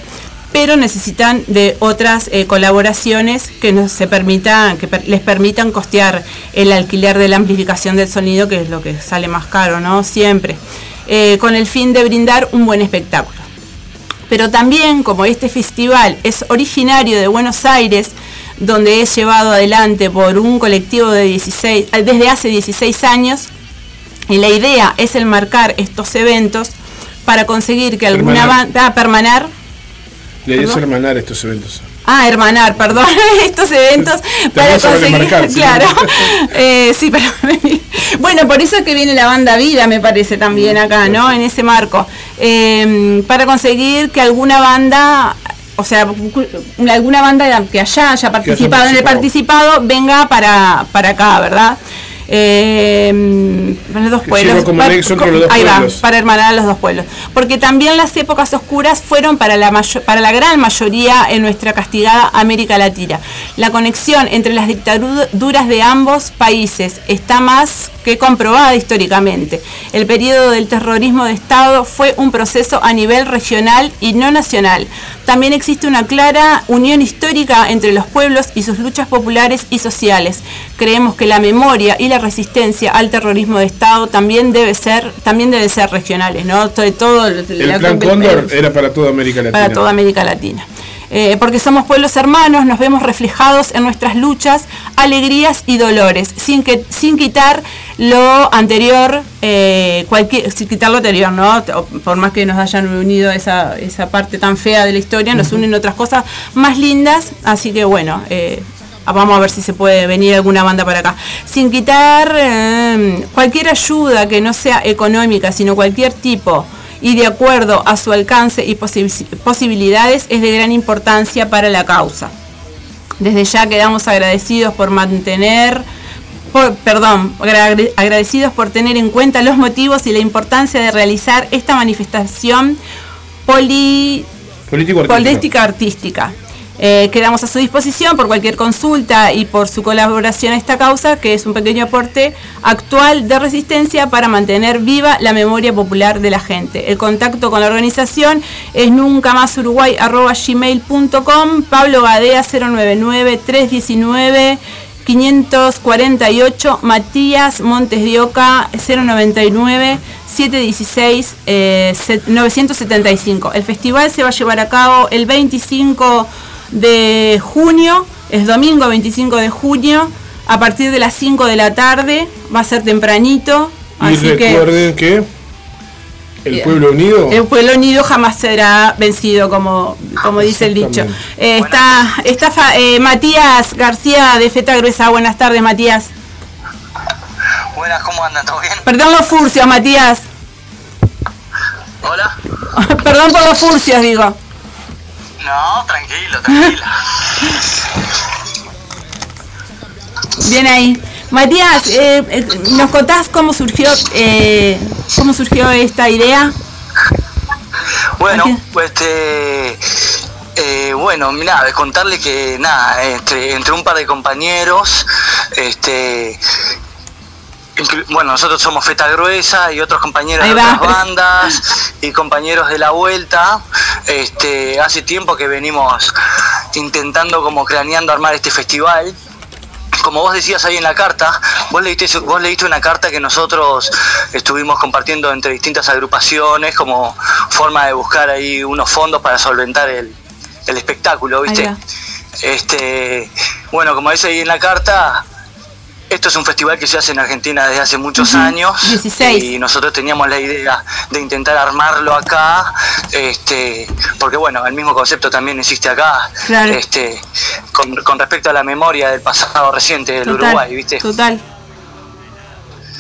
pero necesitan de otras eh, colaboraciones que nos se permitan, que les permitan costear el alquiler de la amplificación del sonido, que es lo que sale más caro, ¿no? Siempre. Eh, con el fin de brindar un buen espectáculo. Pero también, como este festival es originario de Buenos Aires, donde es llevado adelante por un colectivo de 16, eh, desde hace 16 años, y la idea es el marcar estos eventos para conseguir que alguna banda, ah, permanar, Le Perdón. hermanar estos eventos. Ah, hermanar, perdón, estos eventos para conseguir, claro, Eh, sí, pero bueno, por eso es que viene la banda Vida, me parece también acá, ¿no? En ese marco, Eh, para conseguir que alguna banda, o sea, alguna banda que allá haya participado en el participado venga para, para acá, ¿verdad? Eh, para los dos pueblos. como Para- los dos ahí va, para hermanar a los dos pueblos. Porque también las épocas oscuras fueron para la, para la gran mayoría en nuestra castigada América Latina. La conexión entre las dictaduras de ambos países está más que comprobada históricamente. El periodo del terrorismo de Estado fue un proceso a nivel regional y no nacional. También existe una clara unión histórica entre los pueblos y sus luchas populares y sociales. Creemos que la memoria y la resistencia al terrorismo de Estado también debe ser, también debe ser regionales, ¿no? Todo, todo El plan Cóndor era para toda América Latina. para toda América Latina. Eh, porque somos pueblos hermanos, nos vemos reflejados en nuestras luchas, alegrías y dolores, sin que sin quitar lo anterior, eh, cualquier, sin quitar lo anterior, ¿no? Por más que nos hayan unido esa, esa parte tan fea de la historia, nos unen otras cosas más lindas, así que bueno, eh, vamos a ver si se puede venir alguna banda para acá. Sin quitar cualquier ayuda que no sea económica, sino cualquier tipo y de acuerdo a su alcance y posi- posibilidades es de gran importancia para la causa. Desde ya quedamos agradecidos por mantener, por- perdón, agra- agradecidos por tener en cuenta los motivos y la importancia de realizar esta manifestación poli, política artística. Eh, quedamos a su disposición por cualquier consulta y por su colaboración a esta causa, que es un pequeño aporte actual de resistencia para mantener viva la memoria popular de la gente. El contacto con la organización es nunca más gmail.com, Pablo Gadea 099 319 548, Matías Montes de Oca 099 716 eh, set- 975. El festival se va a llevar a cabo el 25 de junio, es domingo 25 de junio, a partir de las 5 de la tarde, va a ser tempranito. Y Así que recuerden que el Bien. pueblo unido el pueblo unido jamás será vencido, como, como dice el dicho. Eh, está está fa- eh, Matías García de Feta Gruesa. Buenas tardes, Matías. Buenas, ¿cómo andan? ¿Todo bien? Perdón los furcios, Matías. Hola. Perdón por los furcios, digo. No, tranquilo, tranquilo. Bien ahí. Matías, eh, eh, ¿nos contás cómo surgió, eh, cómo surgió esta idea? Bueno, pues este. eh, bueno, de contarle que nada, entre, entre un par de compañeros, este. Bueno, nosotros somos Feta Gruesa y otros compañeros de otras bandas y compañeros de la vuelta. Este, hace tiempo que venimos intentando como craneando armar este festival. como vos decías ahí en la carta, vos leíste, vos leíste una carta que nosotros estuvimos compartiendo entre distintas agrupaciones como forma de buscar ahí unos fondos para solventar el, el espectáculo, ¿viste? Este, bueno, como dice ahí en la carta, esto es un festival que se hace en Argentina desde hace muchos años 16. y nosotros teníamos la idea de intentar armarlo acá, este, porque bueno, el mismo concepto también existe acá, Claro. este, con, con respecto a la memoria del pasado reciente del Total, Uruguay, ¿viste? Total.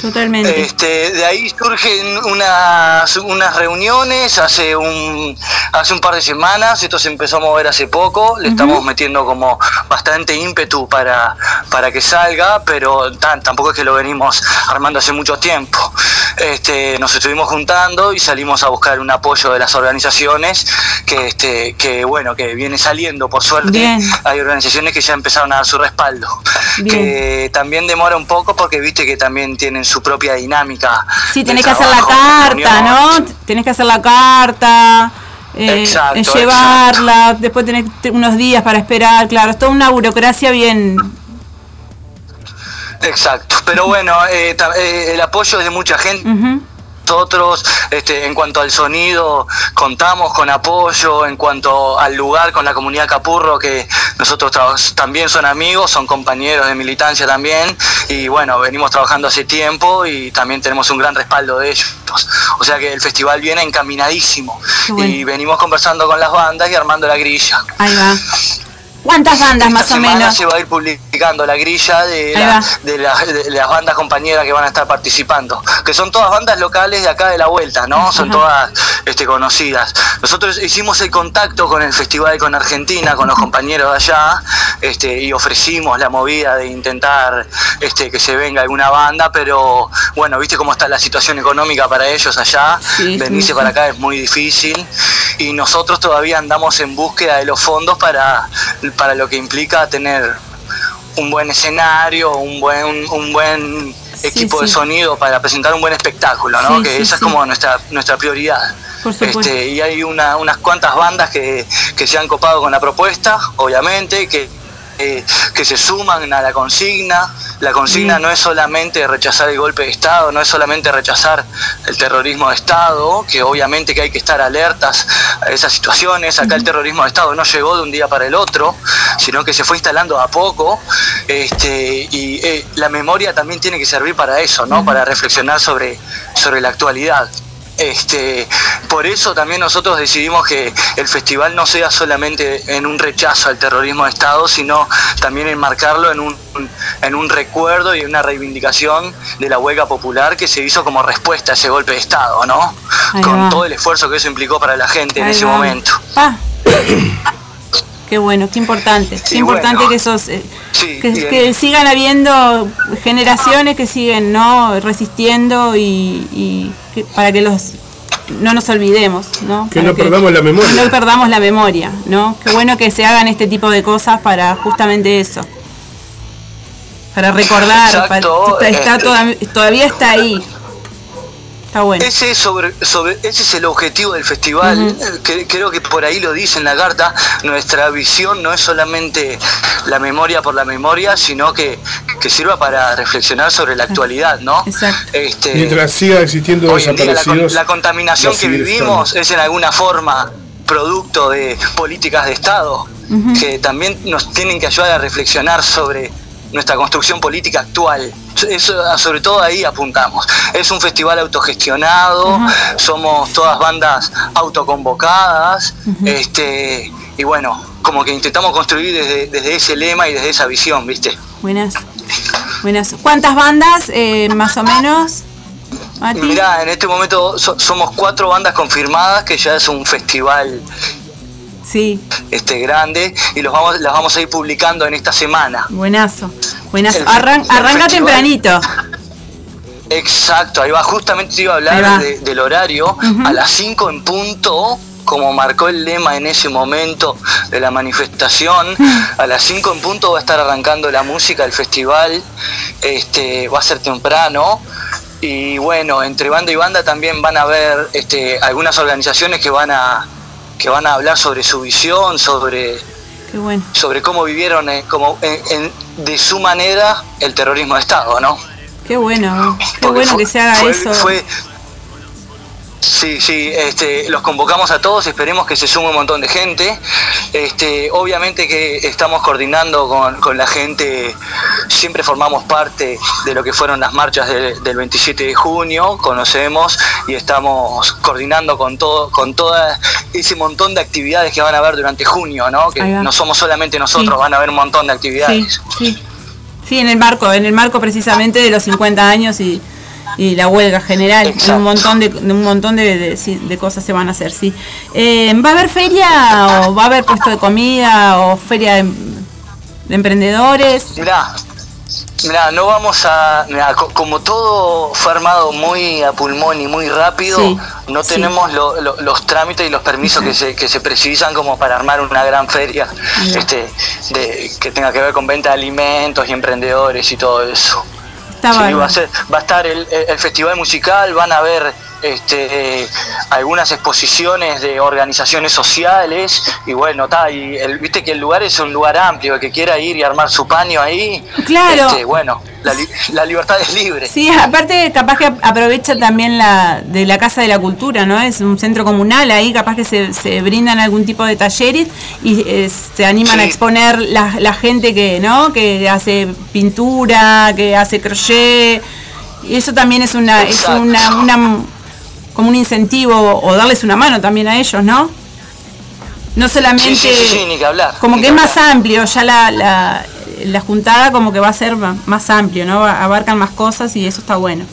Totalmente. Este, de ahí surgen unas, unas reuniones hace un, hace un par de semanas, esto se empezó a mover hace poco, le estamos metiendo como bastante ímpetu para, para que salga, pero tan- tampoco es que lo venimos armando hace mucho tiempo. Este, nos estuvimos juntando y salimos a buscar un apoyo de las organizaciones que, este, que bueno, que viene saliendo por suerte. Bien. Hay organizaciones que ya empezaron a dar su respaldo. Bien. Que también demora un poco porque viste que también tienen su propia dinámica. Sí, tenés que hacer la carta, ¿no? Tenés que hacer la carta. eh, Exacto, en llevarla, después tener t- unos días para esperar, claro, es toda una burocracia bien. Exacto, pero bueno, eh, eh, el apoyo es de mucha gente. Nosotros, este, en cuanto al sonido, contamos con apoyo, en cuanto al lugar, con la comunidad Capurro, que nosotros también son amigos, son compañeros de militancia también, y bueno, venimos trabajando hace tiempo y también tenemos un gran respaldo de ellos. O sea que el festival viene encaminadísimo bueno. y venimos conversando con las bandas y armando la grilla. Ahí va. ¿Cuántas bandas Esta más o menos? se va a ir publicando la grilla de, Ahí la- va. de, la- de las bandas compañeras que van a estar participando, que son todas bandas locales de acá de la vuelta, ¿no? Son todas este, conocidas. Nosotros hicimos el contacto con el festival con Argentina, con los compañeros de allá, este, y ofrecimos la movida de intentar este, que se venga alguna banda, pero bueno, viste cómo está la situación económica para ellos allá, Sí, venirse sí, para acá es muy difícil y nosotros todavía andamos en búsqueda de los fondos para, para lo que implica tener un buen escenario, un buen, un buen Sí, equipo de sí. sonido para presentar un buen espectáculo, ¿no? Sí, que esa es como nuestra, nuestra prioridad. Por. Este, y hay una, unas cuantas bandas que, que se han copado con la propuesta, obviamente, que, eh, que se suman a la consigna. La consigna no es solamente rechazar el golpe de Estado, no es solamente rechazar el terrorismo de Estado, que obviamente que hay que estar alertas a esas situaciones. Acá el terrorismo de Estado no llegó de un día para el otro, sino que se fue instalando a poco. Este, y eh, la memoria también tiene que servir para eso, ¿no? Para reflexionar sobre, sobre la actualidad. Este, por eso también nosotros decidimos que el festival no sea solamente en un rechazo al terrorismo de Estado, sino también enmarcarlo en un, en un recuerdo y una reivindicación de la huelga popular que se hizo como respuesta a ese golpe de Estado, ¿no? Ahí Con va. todo el esfuerzo que eso implicó para la gente en ese va. momento. Ah. Qué bueno, qué importante. Qué importante bueno. que esos eh, Sí, que, sigan habiendo generaciones que siguen no resistiendo y, y que- para que los no nos olvidemos, ¿no? Que Para no perdamos la memoria. que no perdamos la memoria, ¿no? Qué bueno que se hagan este tipo de cosas para justamente eso. Para recordar, Exacto, para- está, este- toda- todavía está ahí. Está bueno. Ese es, sobre, sobre, ese es el objetivo del festival. Eh, que- creo que por ahí lo dice en la carta. Nuestra visión no es solamente la memoria por la memoria, sino que, que sirva para reflexionar sobre la actualidad, ¿no? Exacto. Este, Mientras siga existiendo día la, desaparecidos. la contaminación que vivimos estando. es en alguna forma producto de políticas de Estado que también nos tienen que ayudar a reflexionar sobre nuestra construcción política actual. Eso, sobre todo ahí apuntamos. Es un festival autogestionado, somos todas bandas autoconvocadas, este, y bueno, como que intentamos construir desde, desde ese lema y desde esa visión, ¿viste? Buenas. Buenas. ¿Cuántas bandas eh, más o menos? Mirá, en este momento so- somos cuatro bandas confirmadas, que ya es un festival Sí, este grande y los vamos las vamos a ir publicando en esta semana. buenazo. Buenazo. El- Arran- el arranca tempranito. Exacto, ahí va, justamente te iba a hablar de- del horario, a las 5 en punto, como marcó el lema en ese momento de la manifestación, a las 5 en punto va a estar arrancando la música del festival, este, va a ser temprano. Y bueno, entre banda y banda también van a haber este, algunas organizaciones que van a que van a hablar sobre su visión, sobre bueno. sobre cómo vivieron eh, como en- en- de su manera el terrorismo de Estado, ¿no? Qué bueno. Qué Porque bueno fue- que se haga fue- eso. fue- sí, sí, este, los convocamos a todos, esperemos que se sume un montón de gente. Este, obviamente que estamos coordinando con, con la gente, siempre formamos parte de lo que fueron las marchas de- del 27 de junio, conocemos y estamos coordinando con todo, con toda ese montón de actividades que van a haber durante junio, ¿no? Que no somos solamente nosotros, Sí. van a haber un montón de Sí, actividades. sí. Sí, en el marco, en el marco precisamente de los 50 años y, y la huelga general. Exacto. Un montón de, un montón de, de- cosas se van a hacer, sí. Eh, ¿Va a haber feria o va a haber puesto de comida o feria de, de emprendedores? Mirá, mirá, no vamos a. mirá, co- como todo fue armado muy a pulmón y muy rápido, Sí, no sí. tenemos lo- lo- los trámites y los permisos que se, que se precisan como para armar una gran feria este, de, que tenga que ver con venta de alimentos y emprendedores y todo eso. Sí, va, a ser- va a estar el, festival musical, van a haber este, algunas exposiciones de organizaciones sociales y bueno, está, y el, viste que el lugar es un lugar amplio, el que quiera ir y armar su paño ahí, Claro. este, bueno, la, li- la libertad es libre. Sí, aparte capaz que aprovecha también la de la Casa de la Cultura, ¿no? Es un centro comunal ahí, capaz que se, se brindan algún tipo de talleres y eh, se animan a exponer la, la gente que, ¿no? Que hace pintura, que hace crochet. Y eso también es una, es Exacto. una, una como un incentivo o darles una mano también a ellos, ¿no? No solamente Sí, sí, sí, sí, ni que hablar. como ni que es más amplio, ya la, la, la juntada como que va a ser más amplio, ¿no? Abarcan más cosas y eso está bueno.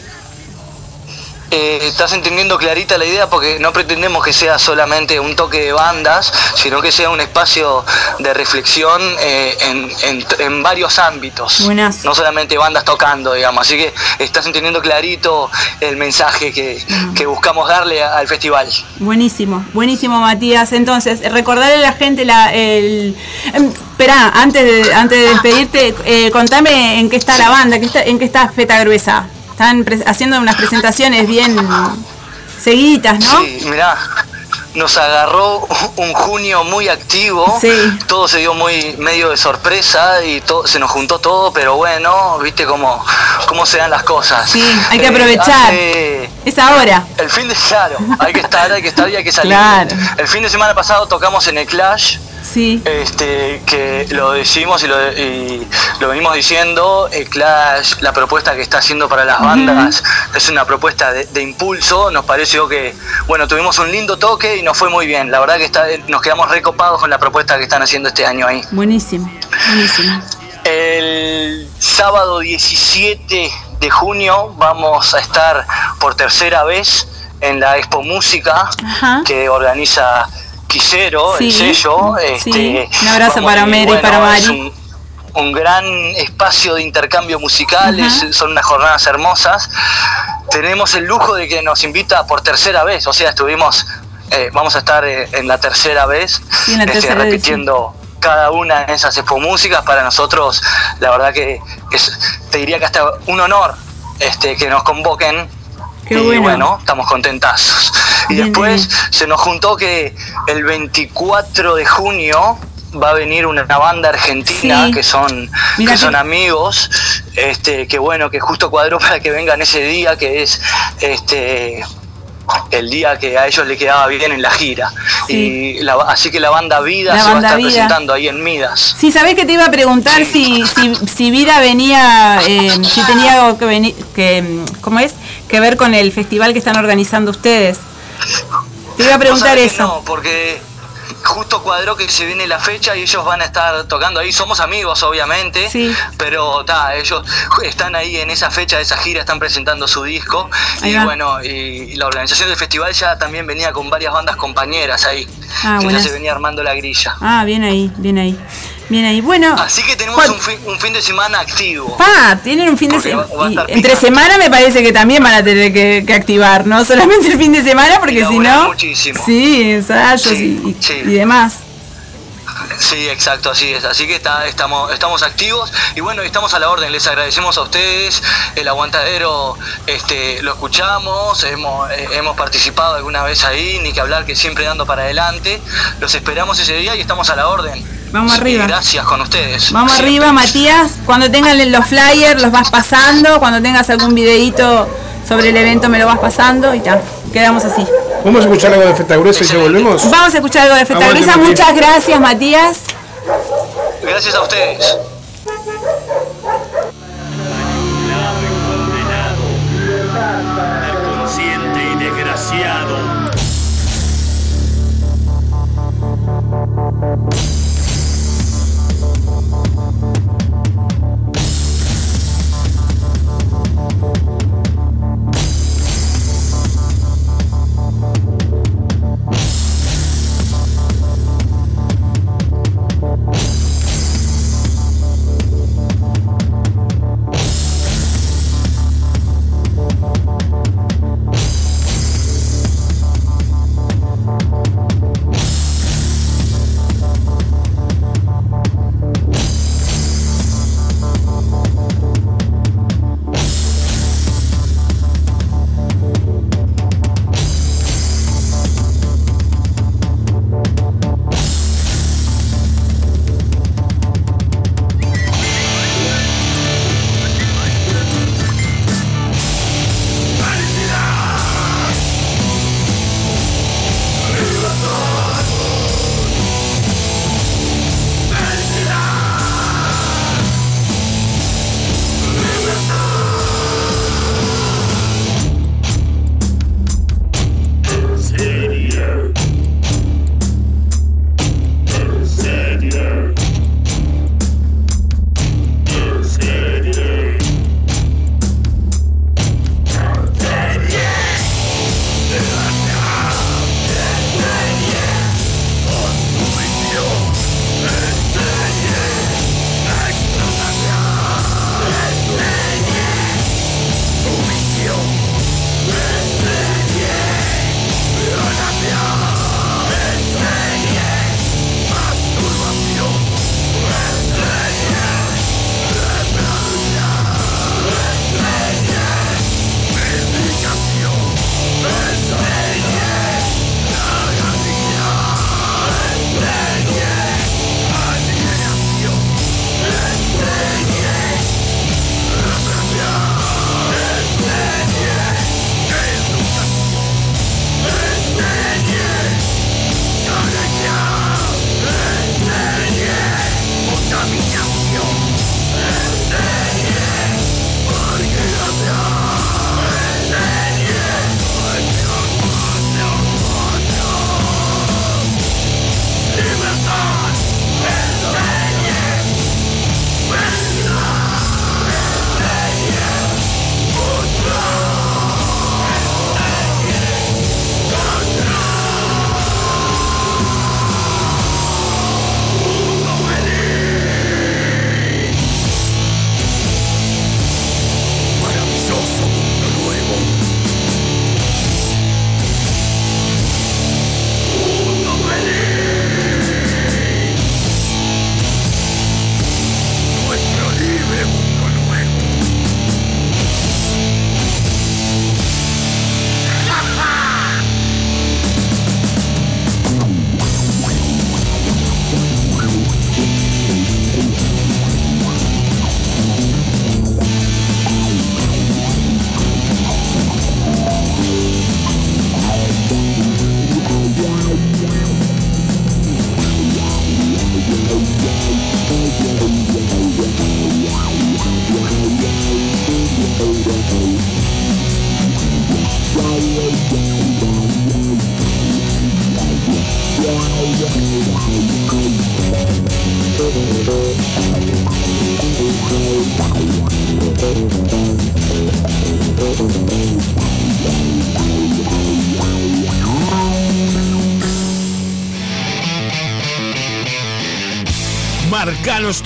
Eh, estás entendiendo clarita la idea porque no pretendemos que sea solamente un toque de bandas, sino que sea un espacio de reflexión eh, en, en- en varios ámbitos. Buenazo. No solamente bandas tocando, digamos. Así que estás entendiendo clarito el mensaje que, que buscamos darle a- al festival. Buenísimo, buenísimo Matías. Entonces, recordarle a la gente la, el... em, Esperá, antes de, antes de despedirte, eh, contame en qué está la banda, qué está, en qué está Feta Gruesa. Están pre- haciendo unas presentaciones bien seguiditas, ¿no? Sí, mirá, nos agarró un junio muy activo, Sí. todo se dio muy medio de sorpresa y todo, se nos juntó todo, pero bueno, viste cómo, cómo se dan las cosas. Sí, hay que Eh, aprovechar. Es ahora. el fin de claro, hay que estar, hay que estar y hay que salir. Claro. El fin de semana pasado tocamos en el Clash, Sí. este, que lo decimos y lo, y lo venimos diciendo, el Clash, la propuesta que está haciendo para las bandas es una propuesta de, de impulso, nos pareció que, bueno, tuvimos un lindo toque y nos fue muy bien, la verdad que está, nos quedamos recopados con la propuesta que están haciendo este año ahí. Buenísimo, buenísimo. El sábado 17 de junio vamos a estar por tercera vez en la Expo Música Ajá. que organiza Sí, el sello. sí. Este, Un abrazo vamos- para Homero y para Mari. un, un gran espacio de intercambio musical, es- son unas jornadas hermosas. Tenemos el lujo de que nos invita por tercera vez, o sea, estuvimos, eh, vamos a estar eh, en la tercera vez, Sí, este, repitiendo cada una de esas expo músicas para nosotros la verdad que es, te diría que hasta un honor este que nos convoquen Qué y bueno. estamos contentazos y Bien, después bien. se nos juntó que el 24 de junio va a venir una banda argentina Sí. que son que- son amigos este que bueno que justo cuadró para que vengan ese día que es este el día que a ellos le quedaba bien en la gira Sí. y la- así que la banda Vida La se va a estar Vida. presentando ahí en Midas Sí, sabés que te iba a preguntar si, si, si Vida venía, eh, si tenía algo que venir, que, ¿cómo es? Que ver con el festival que están organizando ustedes. Te iba a preguntar eso. No, porque justo cuadró que se viene la fecha y ellos van a estar tocando ahí. Somos amigos, obviamente, Sí. pero ta, ellos están ahí en esa fecha de esa gira, están presentando su disco. Ahí y va. bueno, y, la organización del festival ya también venía con varias bandas compañeras ahí, Ah, ya se venía armando la grilla. Ah, bien ahí, bien ahí. Bien ahí. Bueno, Así que tenemos ¿cuál- un fin, un fin de semana activo. pa, tienen un fin de semana. Entre semana me parece que también van a tener que, que activar, no solamente el fin de semana, porque si no. muchísimo. Sí, ensayos Sí, y, y- sí. y demás. Sí, exacto, así es. Así que está, estamos, estamos activos y bueno, estamos a la orden. Les agradecemos a ustedes. El aguantadero este, lo escuchamos, hemos, eh, hemos participado alguna vez ahí, ni que hablar que siempre dando para adelante. Los esperamos ese día y estamos a la orden. Vamos Sí, arriba. Gracias con ustedes. Vamos Siempre. arriba, Matías. Cuando tengan los flyers, los vas pasando. Cuando tengas algún videito sobre el evento, me lo vas pasando y ta. Quedamos así. Vamos a escuchar algo de Feta Gruesa y ya volvemos. Vamos a escuchar algo de Grisa. Matías. Muchas gracias, Matías. Gracias a ustedes.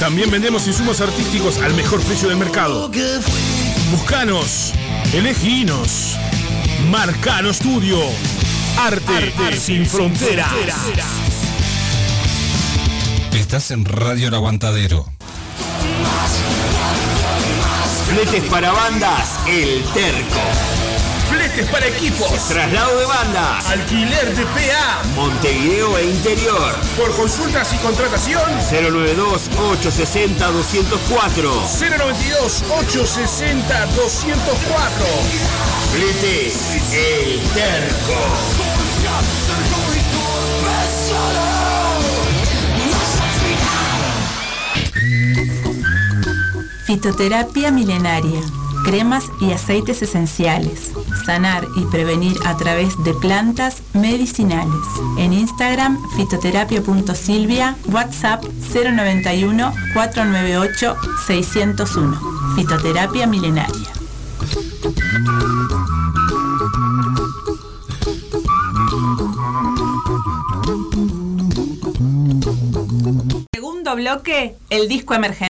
También vendemos insumos artísticos al mejor precio del mercado. Buscanos, eleginos. Marcano Studio. Arte, sin fronteras. Estás en Radio El Aguantadero. Fletes para bandas, El Terco. Para equipos. Traslado de bandas. Alquiler de PA. Montevideo e interior. Por consultas y contratación. 092-860-204. 092-860-204. Fletes, El Terco. Fitoterapia milenaria. Cremas y aceites esenciales. Sanar y prevenir a través de plantas medicinales. En Instagram fitoterapia.silvia, WhatsApp 091 498 601. Fitoterapia milenaria. Segundo bloque, el disco emergente.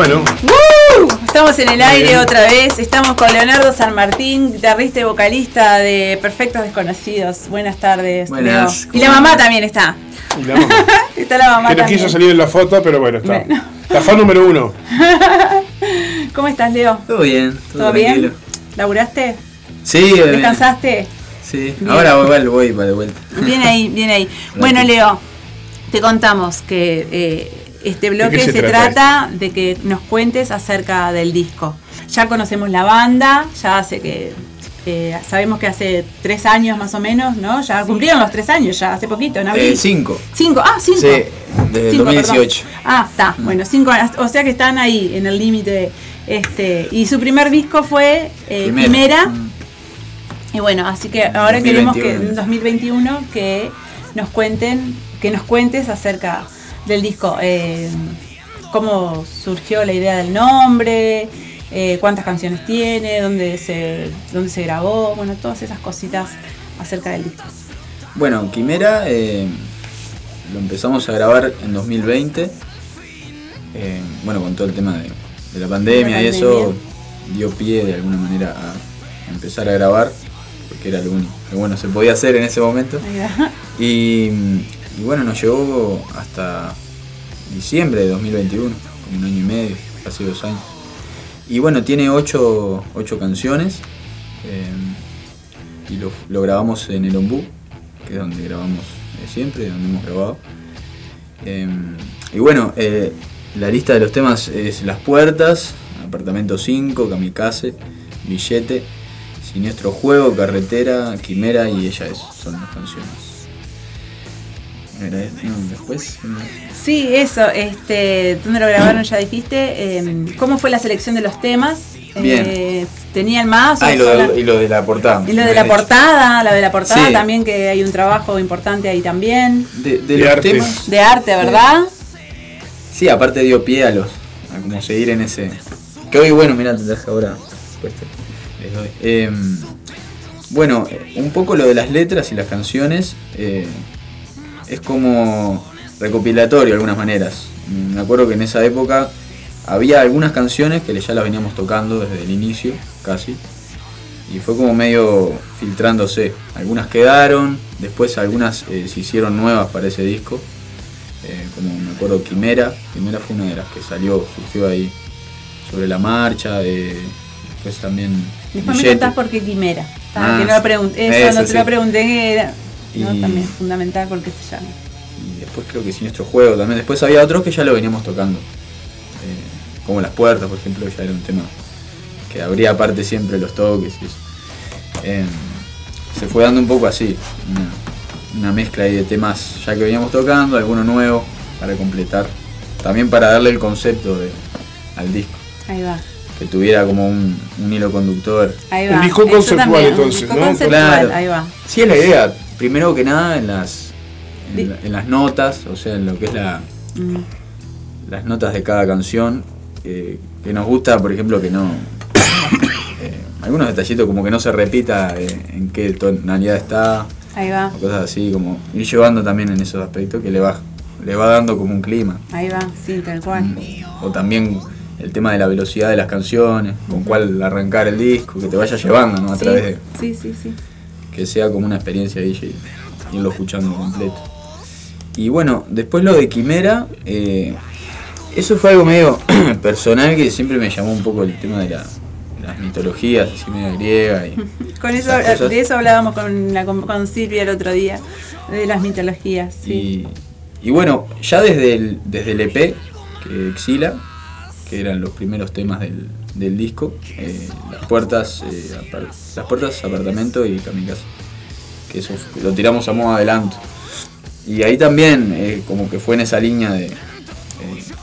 Bueno, ¡Woo! Estamos en el aire bien. otra vez. Estamos con Leonardo San Martín, guitarrista y vocalista de Perfectos Desconocidos. Buenas tardes, Buenas, Leo. Y la mamá también está. y la mamá, Está la mamá que no también. quiso salir en la foto, pero bueno, está. Bueno. La fan número uno. ¿Cómo estás, Leo? Todo bien, todo, ¿Todo tranquilo. bien? ¿Laburaste? Sí, eh, ¿Descansaste? Sí, Bien. ahora igual voy para de vuelta. Bien ahí, bien ahí. Bueno, Leo, te contamos que eh, este bloque se, se trata, trata de que nos cuentes acerca del disco. Ya conocemos la banda, ya hace que. eh, sabemos que hace tres años más o menos, ¿no? Ya cumplieron los tres años, ya hace poquito, en abril. Eh, cinco. Cinco, ah, cinco. Sí, desde el Cinco, 2018. perdón. Ah, está, bueno, cinco años. O sea que están ahí, en el límite. Este, y su primer disco fue eh, Quimera. Quimera. Y bueno, así que ahora queremos que 2021. en 2021 que nos cuenten, que nos cuentes acerca del disco. eh, cómo surgió la idea del nombre, eh, cuántas canciones tiene, dónde se, dónde se grabó, bueno, todas esas cositas acerca del disco. Bueno, Quimera eh, lo empezamos a grabar en 2020. eh, bueno, con todo el tema de, de la pandemia La y eso dio pie de alguna manera a empezar a grabar, porque era lo único que bueno se podía hacer en ese momento. Y, y bueno, nos llevó hasta diciembre de 2021, como un año y medio, casi dos años. Y bueno, tiene ocho, ocho canciones eh, y lo, lo grabamos en el Ombú, que es donde grabamos eh, siempre, donde hemos grabado. Eh, y bueno, eh, la lista de los temas es Las Puertas, Apartamento 5, Kamikaze, Billete, Siniestro Juego, Carretera, Quimera y Ella es, son las canciones. No, después. no. Sí, eso, este, ¿dónde lo grabaron? Ya dijiste. Eh, ¿Cómo fue la selección de los temas? Bien. Eh, ¿Tenían más? o Ah, y lo, de, y lo de la portada. y lo de la portada, la de la portada Sí. también, que hay un trabajo importante ahí también. De, de De los arte. temas. De arte, ¿verdad? Sí, aparte dio pie a los. a como seguir en ese. Que hoy, bueno, mira, te traje ahora. te- les doy. Eh, bueno, un poco lo de las letras y las canciones eh, es como recopilatorio de algunas maneras. Mm, Me acuerdo que en esa época había algunas canciones que ya las veníamos tocando desde el inicio, casi. Y fue como medio filtrándose. Algunas quedaron, después algunas eh, se hicieron nuevas para ese disco. Eh, como me acuerdo Quimera, Quimera fue una de las que salió, surgió ahí sobre la marcha, eh, después también Después me contás por qué Quimera. Ah, Ah, que no pregunté, eso, eso no te sí. lo pregunté, ¿no? Y- también fundamental porque se llama. Y después creo que Siniestro Juego también. Después había otros que ya lo veníamos tocando. Eh, como Las Puertas, por ejemplo, ya era un tema que abría aparte siempre los toques y eso. eh, se fue dando un poco así, una, una mezcla ahí de temas ya que veníamos tocando, alguno nuevo para completar, también para darle el concepto de- al disco, Ahí va. que tuviera como un, un hilo conductor. Ahí va. Un disco conceptual, también, un entonces, disco ¿no? conceptual, Claro. ahí va. Sí, es la idea. Primero que nada en las, en, la- en las notas, o sea, en lo que es la, Mm. las notas de cada canción, eh, que nos gusta, por ejemplo, que no... eh, algunos detallitos como que no se repita eh, en qué tonalidad está, Ahí va, o cosas así, como ir llevando también en esos aspectos que le va, le va dando como un clima. ahí va, sí, tal cual. O también el tema de la velocidad de las canciones, con cuál arrancar el disco, que te vaya llevando, ¿no? A Sí, través de sí, sí, sí. Que sea como una experiencia DJ y irlo escuchando completo. Y bueno, después lo de Quimera, eh, eso fue algo medio personal que siempre me llamó un poco el tema de la- las mitologías, así medio griega y Con eso, cosas. de eso hablábamos con, la, con Silvia el otro día, de las mitologías. Sí. Y, y bueno, ya desde el, desde el EP, que Exila, que eran los primeros temas del, del disco, eh, las puertas, eh, las puertas, apartamento y Kamikaze, que eso lo tiramos a modo adelanto. Y ahí también, eh, como que fue en esa línea de eh,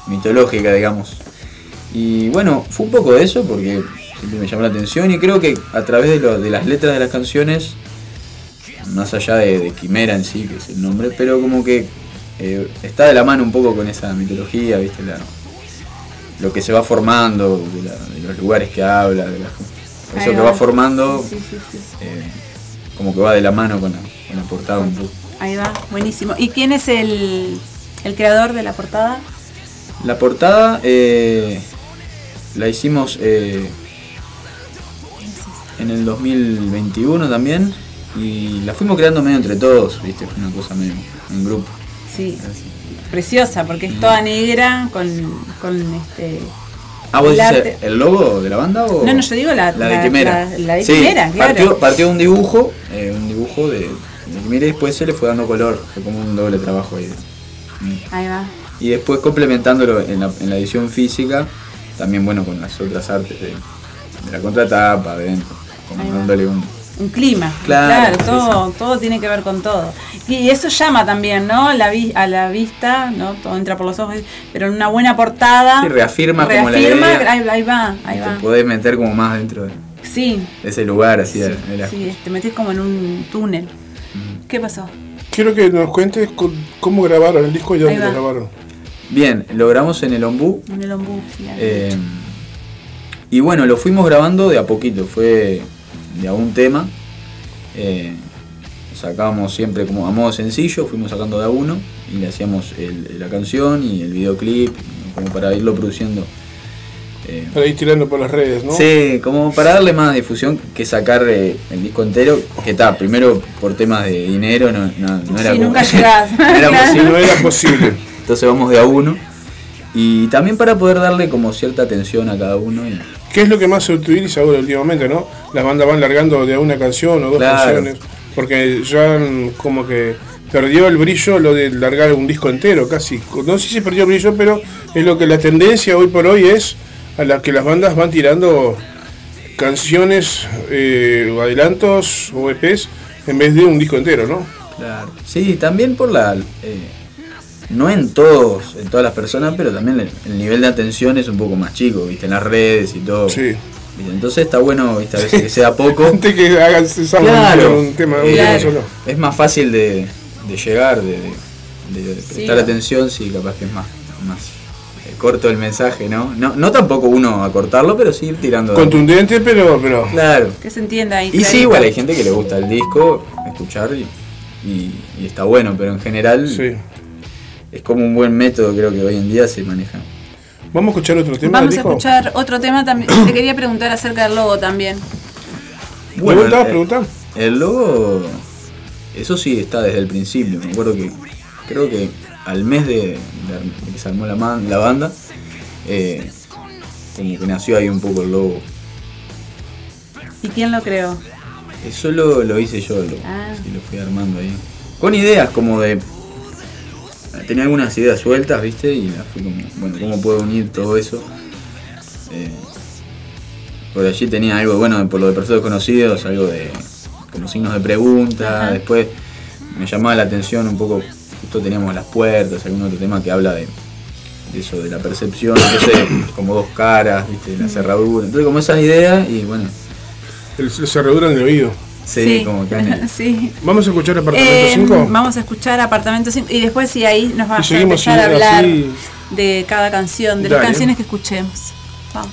mitológica, digamos. Y bueno, fue un poco de eso porque siempre me llamó la atención y creo que a través de, las letras de las canciones más allá de, de Quimera en sí, que es el nombre, pero como que está de la mano un poco con esa mitología, ¿viste? La- lo que se va formando, de, la- de los lugares que habla, de la- Ahí eso que va. formando, Sí, sí, sí, sí. eh, como que va de la mano con la, con la portada un poco. Ahí va, buenísimo. ¿Y quién es el, el creador de la portada? La portada eh, la hicimos eh, en el 2021 también y la fuimos creando medio entre todos, ¿viste? Fue una cosa medio en grupo. Sí, preciosa, porque es toda negra con, con este... Ah, ¿vos arte- el logo de la banda o...? No, no, yo digo la, La de Quimera. La, la de Sí, Quimera, claro. partió, partió de un dibujo, eh, un dibujo de, de Quimera y después se le fue dando color, fue como un doble trabajo ahí. Ahí va. Y después complementándolo en la, en la edición física, también bueno con las otras artes de, de la contratapa, adentro, como dándole un... Un clima, Claro, claro, sí, todo, todo tiene que ver con todo. Y eso llama también, ¿no? La vi- a la vista, ¿no? Todo entra por los ojos, pero en una buena portada. Sí, reafirma como la idea. ahí, ahí va, ahí te va. podés meter como más dentro de, Sí, de ese lugar, así de, de la- sí, te metes como en un túnel. ¿Qué pasó? Quiero que nos cuentes cómo grabaron el disco y dónde lo grabaron. Bien, lo grabamos en el Ombú, En el ombú. sí. Eh, y bueno, lo fuimos grabando de a poquito, fue de a un tema. Eh, sacábamos siempre como a modo sencillo, fuimos sacando de a uno y le hacíamos el- la canción y el videoclip, como para irlo produciendo. Eh, Para ir tirando por las redes, ¿no? Sí, como para darle más difusión que sacar eh, el disco entero, que está, primero por temas de dinero no, no, no era Sí, como- nunca llegás. no era Claro. posible. No era posible. Entonces vamos de a uno. Y también para poder darle como cierta atención a cada uno. y- ¿Qué es lo que más se utiliza ahora últimamente, no? Las bandas van largando de una canción o dos Claro. canciones. Porque ya mm, como que perdió el brillo lo de largar un disco entero, casi. No sé si perdió el brillo, pero es lo que la tendencia hoy por hoy es a la que las bandas van tirando canciones eh, o adelantos o EPs en vez de un disco entero, ¿no? Claro. Sí, también por la. eh, no en todos, en todas las personas, pero también el, el nivel de atención es un poco más chico, ¿viste? En las redes y todo. Sí. ¿Viste? Entonces está bueno, ¿viste? A veces que sea poco. Antes que esa Claro. un tema, un Eh, tema solo. Es más fácil de, de llegar, de, de- de prestar Sí. atención, sí, capaz que es más, más eh, corto el mensaje, ¿no? ¿no? No tampoco uno a cortarlo, pero sí ir tirando. Contundente, pero, pero Claro. Que se entienda ahí. Y sí, igual hay gente que le gusta el disco, escuchar y, y- y está bueno, pero en general sí. Es como un buen método, creo que hoy en día se maneja. Vamos a escuchar otro tema Vamos a escuchar otro tema también. Te quería preguntar acerca del logo también. ¿Me vueltas a el- preguntar? El logo, eso sí está desde el principio. Me acuerdo que creo que al mes de, de que se armó la, man- la banda, eh, como que nació ahí un poco el logo. ¿Y quién lo creó? Eso lo, lo hice yo, lo, Ah. sí, lo fui armando ahí. Con ideas como de. Tenía algunas ideas sueltas, ¿viste? Y fui como, bueno, ¿cómo puedo unir todo eso? Eh, por allí tenía algo, bueno, por lo de personas conocidos, algo de como signos de pregunta. Ajá. Después me llamaba la atención un poco, justo teníamos las puertas, algún otro tema que habla de, de eso, de la percepción, entonces como dos caras, viste, la cerradura. Entonces como esas ideas y bueno. El, la cerradura en el oído. Sí, como que Sí. Vamos a escuchar apartamento Eh, 5. Vamos a escuchar apartamento 5 y después sí ahí nos vas a empezar a hablar así. de cada canción, de las canciones que escuchemos. Vamos.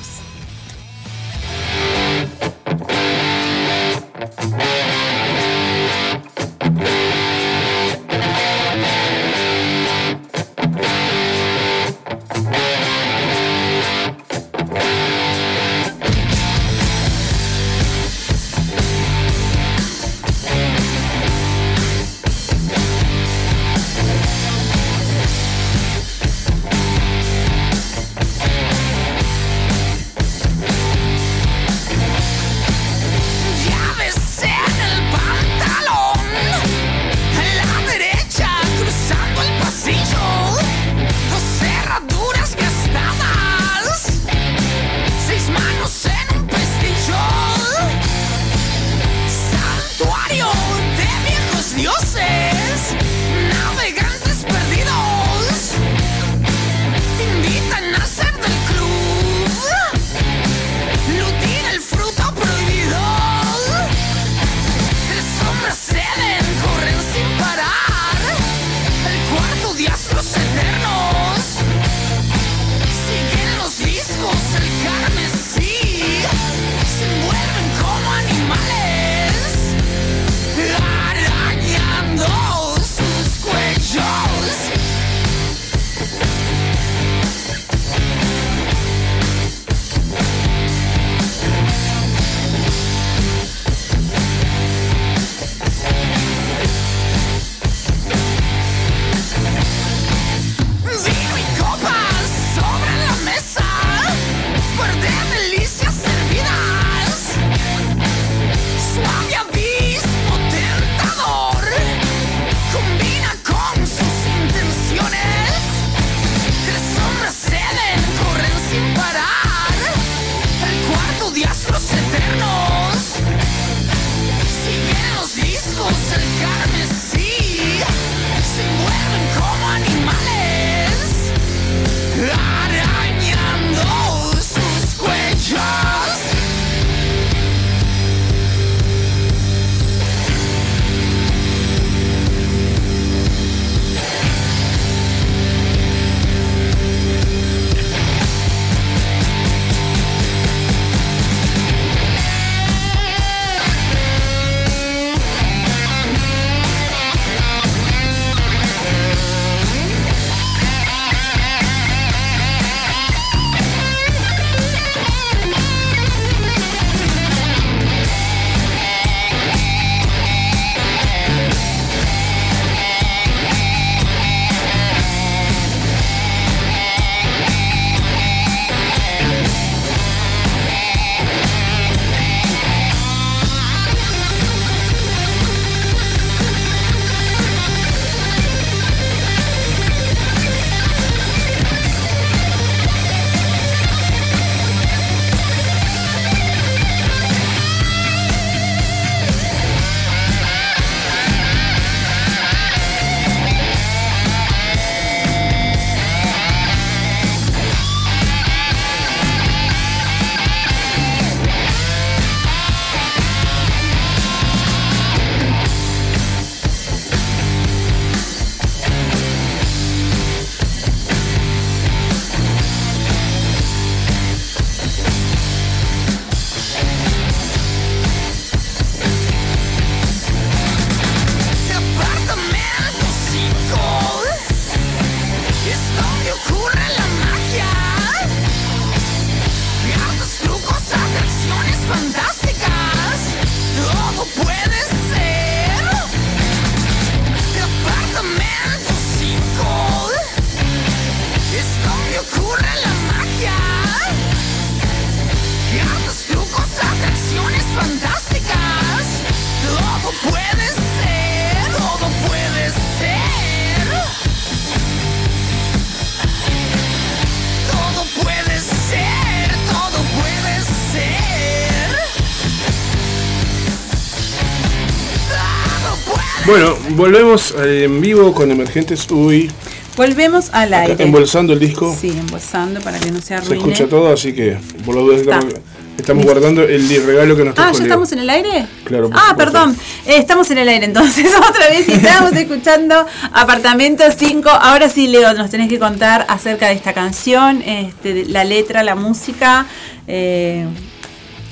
Volvemos eh, en vivo con Emergentes Uy. Volvemos al Acá, aire. embolsando el disco. Sí, embolsando para que no se Se arruine. escucha todo, así que por dudas estamos, estamos guardando el regalo que nos Ah, trajo ¿ya Leo. estamos en el aire? Claro, por Ah, supuesto. perdón. Eh, estamos en el aire entonces. Otra vez y estamos escuchando Apartamento 5. Ahora sí, Leo, nos tenés que contar acerca de esta canción, este, la letra, la música, eh,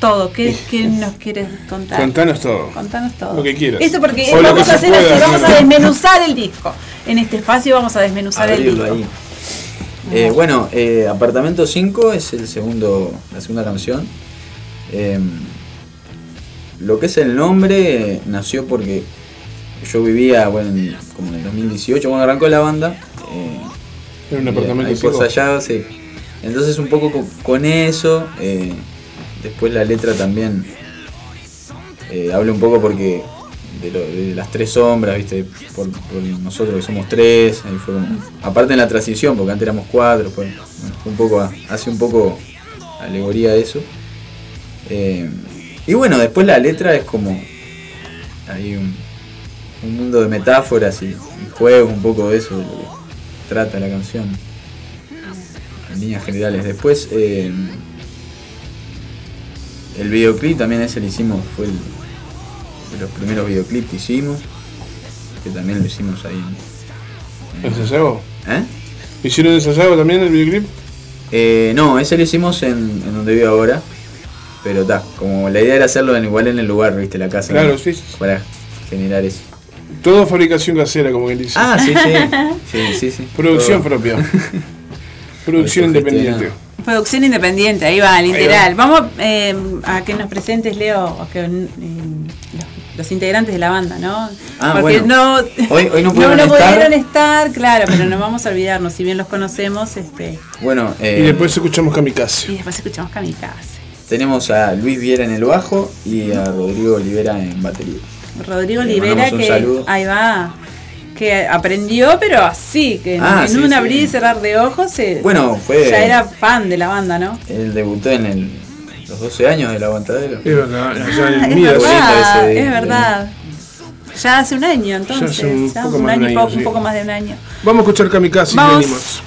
todo. ¿Qué, qué nos quieres contar? Contanos todo. Contanos todo. Lo que quieras. Esto porque O vamos a hacer así, vamos a desmenuzar el disco. En este espacio vamos a desmenuzar el disco. ahí. Eh, bueno, eh, Apartamento 5 es el segundo, la segunda canción. Eh, lo que es el nombre eh, nació porque yo vivía, bueno, en- como en el 2018, cuando arrancó la banda. eh, En un apartamento ahí por. Sayago, sí. Entonces un poco co- con, eso, eh, después la letra también eh, habla un poco porque de, las tres sombras, viste, por, nosotros que somos tres, ahí fue aparte en la transición, porque antes éramos cuatro, pues, un poco, hace un poco alegoría de eso. Eh, y bueno, después la letra es como hay un, un mundo de metáforas y, y juegos, un poco de eso, de lo que trata la canción en líneas generales. Después eh, el videoclip también ese lo hicimos, fue el, de los primeros videoclips que hicimos, que también lo hicimos ahí. en- ¿En Sayago? ¿Eh? ¿Hicieron en Sayago también el videoclip? Eh, no, ese lo hicimos en, en donde vivo ahora. Pero está, como la idea era hacerlo en, igual en el lugar, viste, la casa. Claro, ¿no? sí. Para generar eso. Todo fabricación casera, como quien dice. Ah, sí, sí. Sí, sí, sí. Producción Todo. propia. Producción independiente. Producción independiente, ahí va, literal. Vamos eh, a que nos presentes, Leo, que, eh, los, los integrantes de la banda, ¿no? Ah, Porque bueno. no, Hoy- hoy no pudieron no estar. pudieron estar, claro, pero no vamos a olvidarnos, si bien los conocemos, este, Bueno, eh, Y después escuchamos Kamikaze. y después escuchamos Kamikaze. tenemos a Luis Viera en el bajo y a Rodrigo Olivera en batería. Rodrigo Olivera, que saludo. ahí va, que aprendió, pero así, que en- Ah, en sí, un sí. abrir y cerrar de ojos, se- Bueno, fue- ya era fan de la banda, ¿no? Él debutó en el- los 12 años del aguantadero. Es verdad, Ah, en es verdad, ese- es verdad. Ya hace un año, entonces. hace un ya poco un más de año un y año, poco, un poco más de un año. Vamos a escuchar Kamikaze y Vamos. venimos.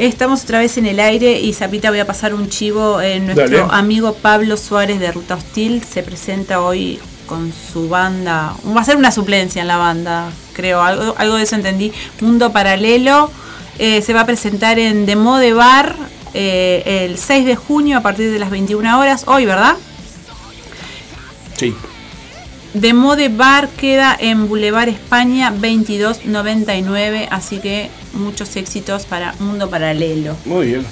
Estamos otra vez en el aire y Zapita voy a pasar un chivo. eh, nuestro Dale. amigo Pablo Suárez de Ruta Hostil se presenta hoy con su banda. Va a ser una suplencia en la banda, creo. Algo, algo de eso entendí. Mundo Paralelo. Eh, se va a presentar en The Mode Bar eh, el 6 de junio a partir de las 21 horas. Hoy, ¿verdad? Sí. De Mode Bar queda en Boulevard España 2299, así que muchos éxitos para Mundo Paralelo. Muy bien.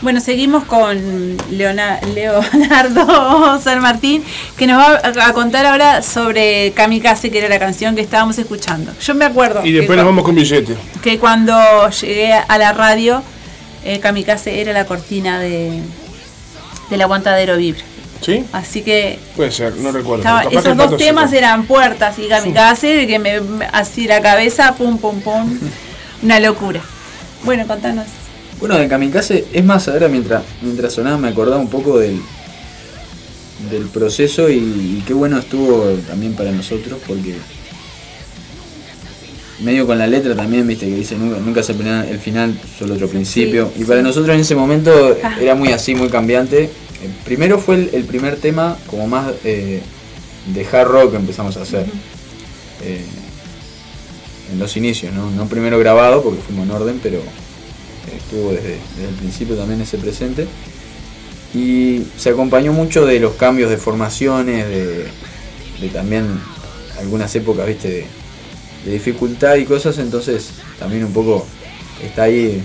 Bueno, seguimos con Leona- Leonardo San Martín, que nos va a- contar ahora sobre Kamikaze, que era la canción que estábamos escuchando. Yo me acuerdo Y después nos vamos con billete. que cuando llegué a la radio, eh, Kamikaze era la cortina de, del aguantadero Vibra. ¿Sí? Así que Puede ser, no recuerdo. estaba- esos dos temas eran puertas y Kamikaze, que me, me- así la cabeza, pum, pum, pum. Una locura. Bueno, contanos. Bueno, de Kamikaze, es más, ahora mientras, mientras sonaba me acordaba un poco del, del proceso y, y qué bueno estuvo también para nosotros porque medio con la letra también, viste, que dice nunca, nunca se planea el final, solo otro principio. Sí, y para sí. nosotros en ese momento Ah. era muy así, muy cambiante. Eh, primero fue el, el primer tema como más eh, de hard rock que empezamos a hacer. Eh, en los inicios, ¿no? No primero grabado porque fuimos en orden, pero estuvo desde, desde el principio también ese presente. Y se acompañó mucho de los cambios de formaciones, de, de también algunas épocas, viste, de, de dificultad y cosas, entonces también un poco está ahí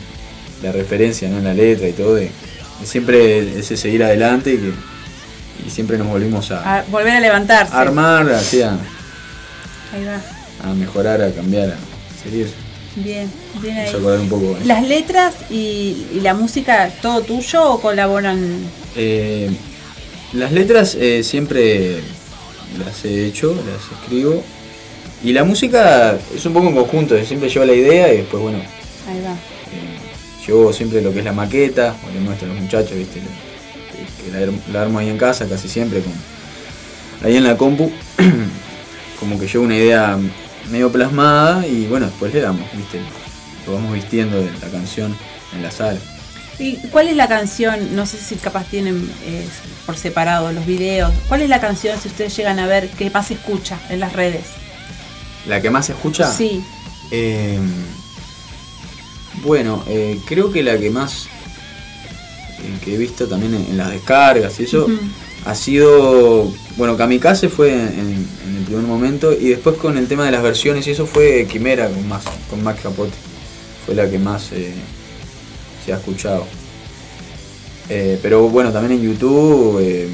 la referencia ¿no? en la letra y todo, de, de siempre ese seguir adelante y, que, y siempre nos volvimos a, A volver a levantarse. a armar, así a, Ahí va. A mejorar, a cambiar, a seguir. Bien, bien ahí. Un poco. ¿eh? ¿Las letras y, y la música, todo tuyo o colaboran? Eh, las letras eh, siempre las he hecho, las escribo. Y la música es un poco en conjunto, siempre llevo la idea y después, bueno, Ahí va. llevo siempre lo que es la maqueta, o le muestro a los muchachos, ¿viste? Que, la, armo ahí en casa casi siempre, con, ahí en la compu. Como que llevo una idea medio plasmada y bueno, después le damos, ¿viste? Lo vamos vistiendo de la canción en la sala. ¿Y cuál es la canción? No sé si capaz tienen eh, por separado los videos. ¿Cuál es la canción, si ustedes llegan a ver, que más se escucha en las redes? ¿La que más se escucha? Sí. Eh, bueno, eh, creo que la que más eh, que he visto también en, en las descargas y eso. Ha sido, bueno, Kamikaze fue en, en el primer momento y después con el tema de las versiones y eso fue Quimera con, más, con Max Capote. Fue la que más eh, se ha escuchado. Eh, pero bueno, también en YouTube eh,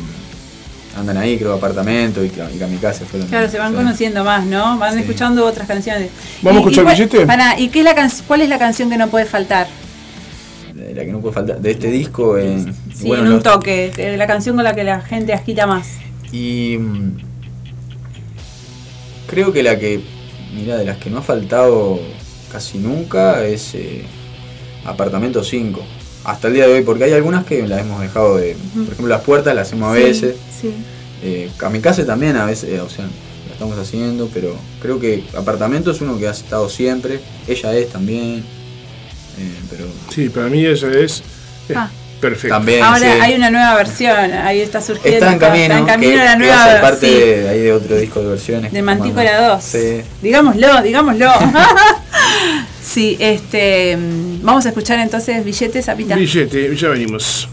andan ahí, creo, Apartamento y, y Kamikaze fueron. Claro, se van conociendo más, ¿no? Van Sí. escuchando otras canciones. ¿Vamos a escuchar cuál- billete? pará, ¿Y qué es la can- cuál es la canción que no puede faltar? De la que no puede faltar de este disco eh, Sí, bueno, en un los- toque. La canción con la que la gente agita más. y mm, creo que la que mira de las que no ha faltado casi nunca es eh, apartamento 5 hasta el día de hoy porque hay algunas que las hemos dejado de por ejemplo las puertas las hacemos a Sí, veces Sí. eh, kamikaze también a veces eh, o sea la estamos haciendo pero creo que apartamento es uno que ha estado siempre ella es también pero Sí, para mí esa es, es Ah. perfecta. también Ahora sí. hay una nueva versión, ahí está surgiendo. Está en camino, está en camino que- la nueva versión. parte de, ahí de otro disco de versiones. De Mantícora tomamos. 2. Sí. Digámoslo, digámoslo. sí, este. mm, Vamos a escuchar entonces billetes a pita. Billete, ya venimos.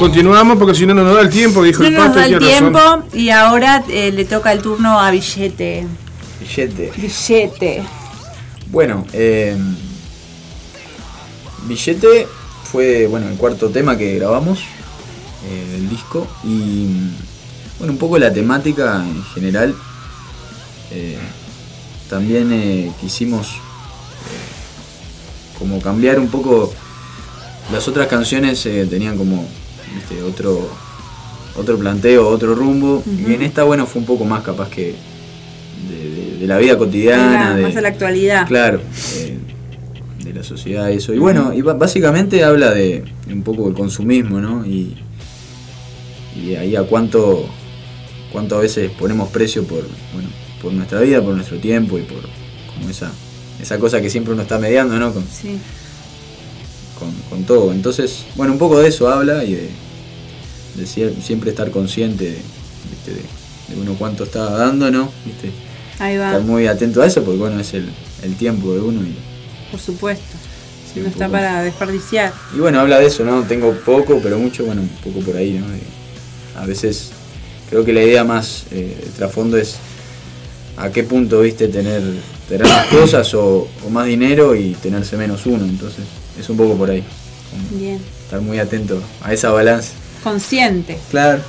Continuamos porque si no, no nos da el tiempo, dijo No el nos pato. da el razón. tiempo y ahora eh, le toca el turno a Billete. Billete. Billete. Bueno, eh, Billete fue bueno el cuarto tema que grabamos eh, del disco y bueno un poco la temática en general. eh, también eh, quisimos eh, como cambiar un poco las otras canciones eh, tenían como viste, otro otro planteo, otro rumbo y en esta bueno fue un poco más capaz que de, de- de la vida cotidiana, de, más a la actualidad. Claro, eh, de la sociedad, eso. Y bueno, y básicamente habla de, de un poco del consumismo, ¿no? Y, y ahí a cuánto, cuánto a veces ponemos precio por, bueno, por nuestra vida, por nuestro tiempo y por como esa, esa cosa que siempre uno está mediando, ¿no? Con, Sí. Con, con todo. Entonces, bueno, un poco de eso habla y de, de sie- siempre estar consciente de, ¿viste? de, de uno cuánto está dando, ¿no? ¿Viste? Ahí va, Estar muy atento a eso porque bueno, es el, el tiempo de uno y, por supuesto. Sí, no está poco. para desperdiciar. y bueno, habla de eso, ¿no? Tengo poco, pero mucho, bueno, un poco por ahí, ¿no? A veces creo que la idea más eh, de trasfondo es a qué punto, viste, tener, tener más cosas o, o más dinero y tenerse menos uno. Entonces, es un poco por ahí. Bien. Estar muy atento a esa balanza. Consciente. Claro.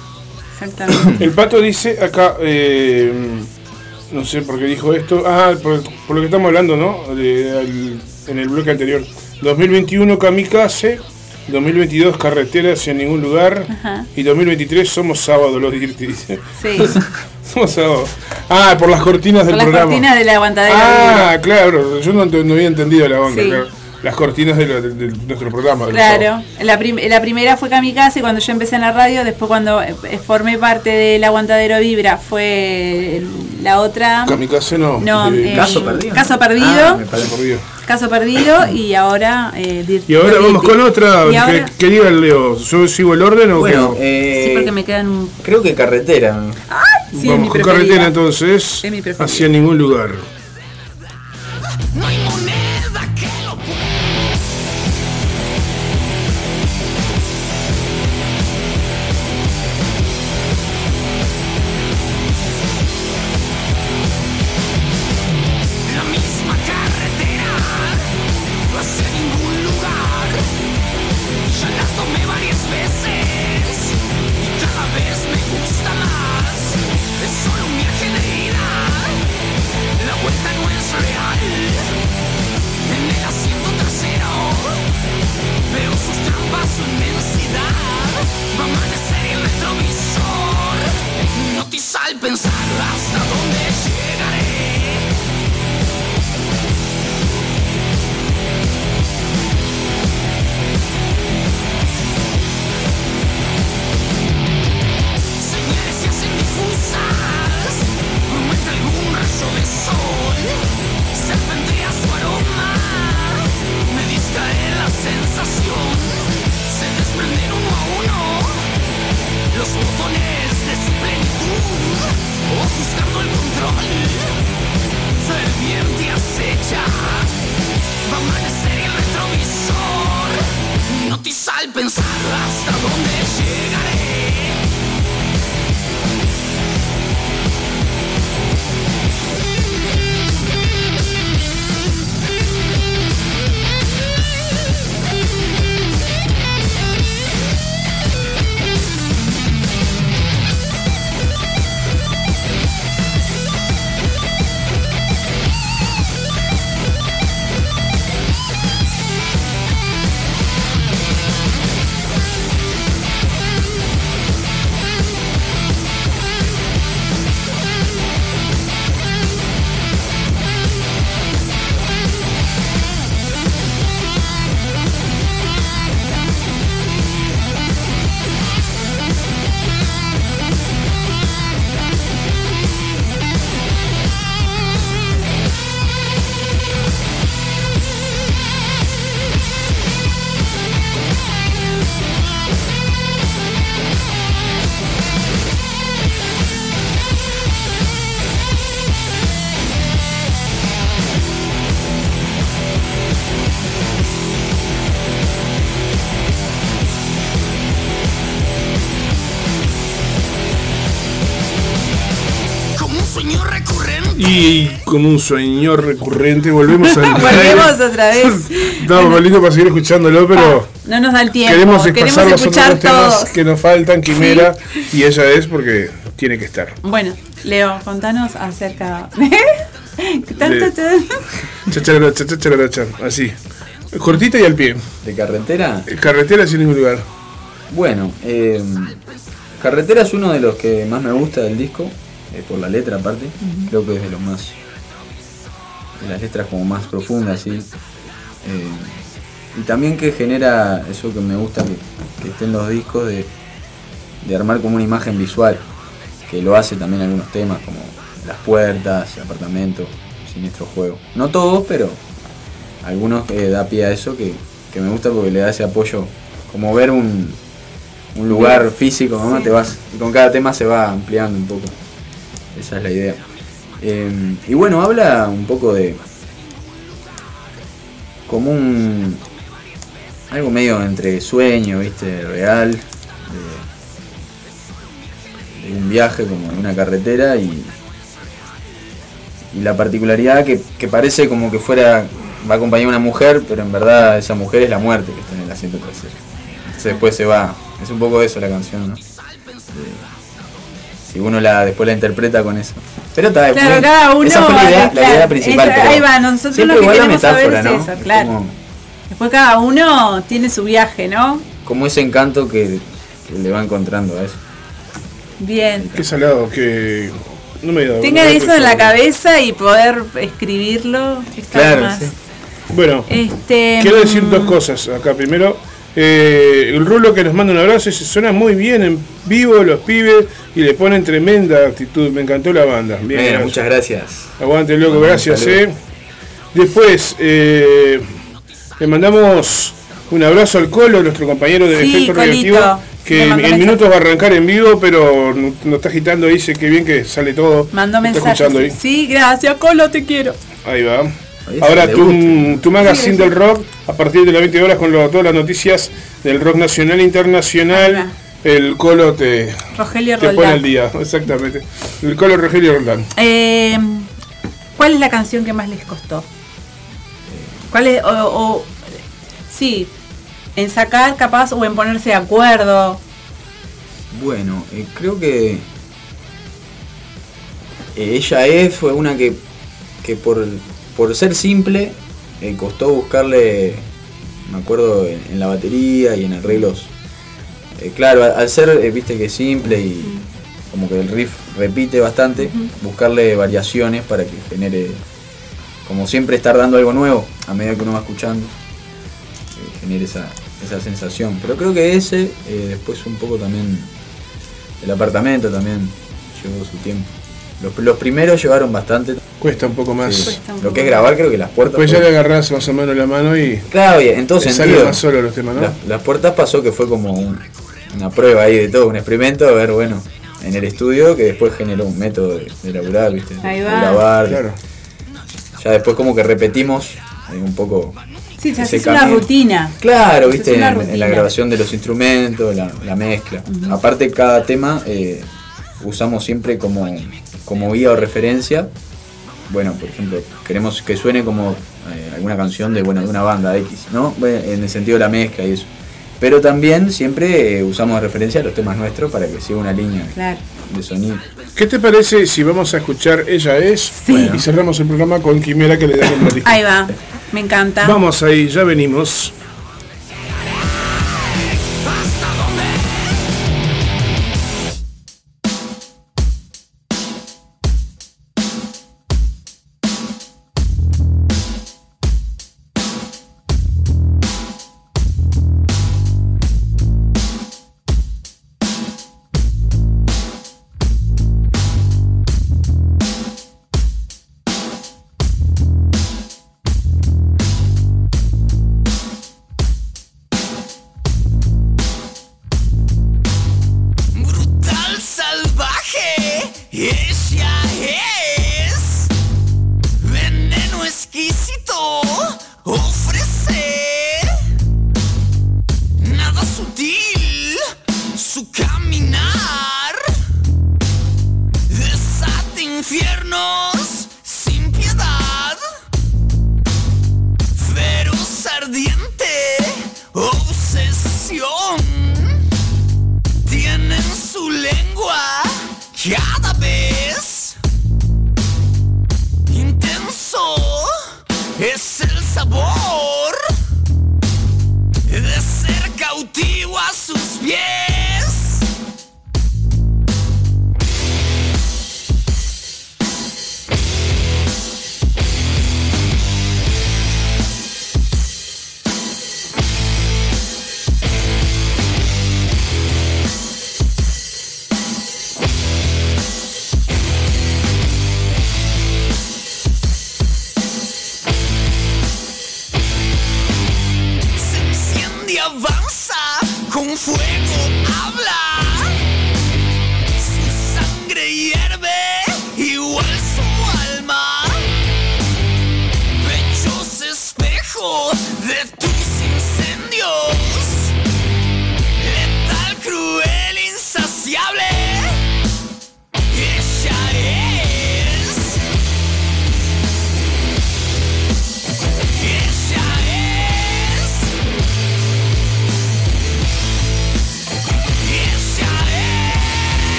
Exactamente. El pato dice acá, eh, no sé por qué dijo esto, ah, por, por lo que estamos hablando, ¿no? De- al- en el bloque anterior. 2021 Kamikaze, 2022 Carretera hacia ningún lugar Ajá. y 2023 Somos Sábado, los dice. Sí. somos Sábado. Ah, por las cortinas del las programa. cortinas de la aguantadera. Ah, claro, yo no, había entendido la onda, Sí. claro. Las cortinas de, lo- de- de nuestro programa. Claro, la, prim- la primera fue Kamikaze cuando yo empecé en la radio, después cuando eh, formé parte del aguantadero Vibra fue el- la otra. Kamikaze no. No, eh, eh, Caso perdido. Caso. Ah, me parece. Perdido. Caso perdido y ahora eh, Dir- Y ahora vamos con otra. Y ahora- que diga el Leo. ¿Yo sigo el orden o Bueno, qué? eh, Sí, porque me quedan un. creo que carretera. Sí, es mi Vamos con preferida. carretera entonces. Es mi preferida. Hacia ningún lugar. Como un sueño recurrente, volvemos al Volvemos otra vez. Estamos lindo para seguir escuchándolo, pero No nos da el tiempo. queremos Queremos, pasar los escuchar otros temas que nos faltan, Quimera, y ella es porque tiene que estar. Bueno, Leo, contanos acerca. Así. Cortita y al pie. ¿De carretera? Carretera sin ningún lugar. Bueno, eh, Carretera es uno de los que más me gusta del disco, eh, por la letra aparte. Creo que es de los más. Las letras como más profundas, sí. Eh, y también que genera eso que me gusta que, que esté en los discos de, de armar como una imagen visual, que lo hace también algunos temas como Las Puertas, Apartamento, Siniestro Juego. No todos, pero algunos que da pie a eso que, que me gusta porque le da ese apoyo, como ver un, un lugar físico, ¿no? Sí. Te vas, y con cada tema se va ampliando un poco. Esa es la idea. Eh, y bueno, habla un poco de. como un. algo medio entre sueño, viste, real. De, un viaje como en una carretera y. y la particularidad que, que parece como que fuera. va a acompañar una mujer, pero en verdad esa mujer es la muerte que está en el asiento trasero. Entonces después se va. Es un poco eso la canción, ¿no? Si uno la después la interpreta con eso. Pero está, Claro, cada uno. esa fue la idea, la claro, idea principal. esa- pero ahí va, nosotros siempre lo que igual la queremos saber metáfora, es ¿no? eso, claro. Como, Después cada uno tiene su viaje, ¿no? como ese encanto que, que le va encontrando a eso. Bien. Qué salado, que. No me he dado Tengan cuenta eso en la cabeza y poder escribirlo. Está Claro, más. sí. Bueno, Este, quiero decir mm, dos cosas acá. Primero, eh, el Rulo que nos manda un abrazo dice, suena muy bien en vivo los pibes y le ponen tremenda actitud. Me encantó la banda. Bien, Bueno, gracias. muchas gracias. Aguante, loco, Bueno, gracias, eh. Después, eh, le mandamos un abrazo al Colo, nuestro compañero de Sí, Efecto. Radioactivo, que en, minutos va a arrancar en vivo, pero no- nos está agitando, dice que bien que sale todo. Mandó Está mensajes. escuchando ahí. Sí, gracias, Colo, te quiero. Ahí va. Ahora tu, tu magazine Sí, del rock a partir de las 20 horas con lo- todas las noticias del rock nacional e internacional. El Colo te, Rogelio te pone al día, exactamente. El Colo Rogelio Roldán. Eh, ¿Cuál es la canción que más les costó? ¿Cuál es, o, o- sí, en sacar capaz o en ponerse de acuerdo? Bueno, eh, creo que eh, ella es, fue una que, que por, por ser simple eh, costó buscarle, me acuerdo, en, en la batería y en arreglos. Eh, claro, al, al ser, eh, viste que es simple y como que el riff repite bastante, buscarle variaciones para que genere, como siempre estar dando algo nuevo a medida que uno va escuchando, genere esa, esa sensación. Pero creo que ese, después un poco también el apartamento también llevó su tiempo. Los, los primeros llevaron bastante. Cuesta un poco más. Sí. Cuesta un Lo poco que es grabar creo que las puertas. Después ya le agarrás más o menos la mano y. Claro, y en todo te sentido. salen más solo los temas, ¿no? La- las puertas pasó que fue como un- una prueba ahí de todo, un experimento, a ver, bueno, en el estudio que después generó un método de, de laburar, ¿viste? Ahí de va. grabar. Claro. Ya después como que repetimos un poco. Sí, se hace una rutina. Claro, Se viste, en, la grabación de los instrumentos, la, la mezcla. Aparte cada tema eh, usamos siempre como, como guía o referencia. Bueno, por ejemplo, queremos que suene como eh, alguna canción de, bueno, de una banda X, ¿no? En el sentido de la mezcla y eso. Pero también siempre eh, usamos de referencia los temas nuestros para que siga una línea Claro. de sonido. ¿Qué te parece si vamos a escuchar Ella es? Y cerramos el programa con Quimera que le da el disco. Ahí va, me encanta. Vamos ahí, ya venimos.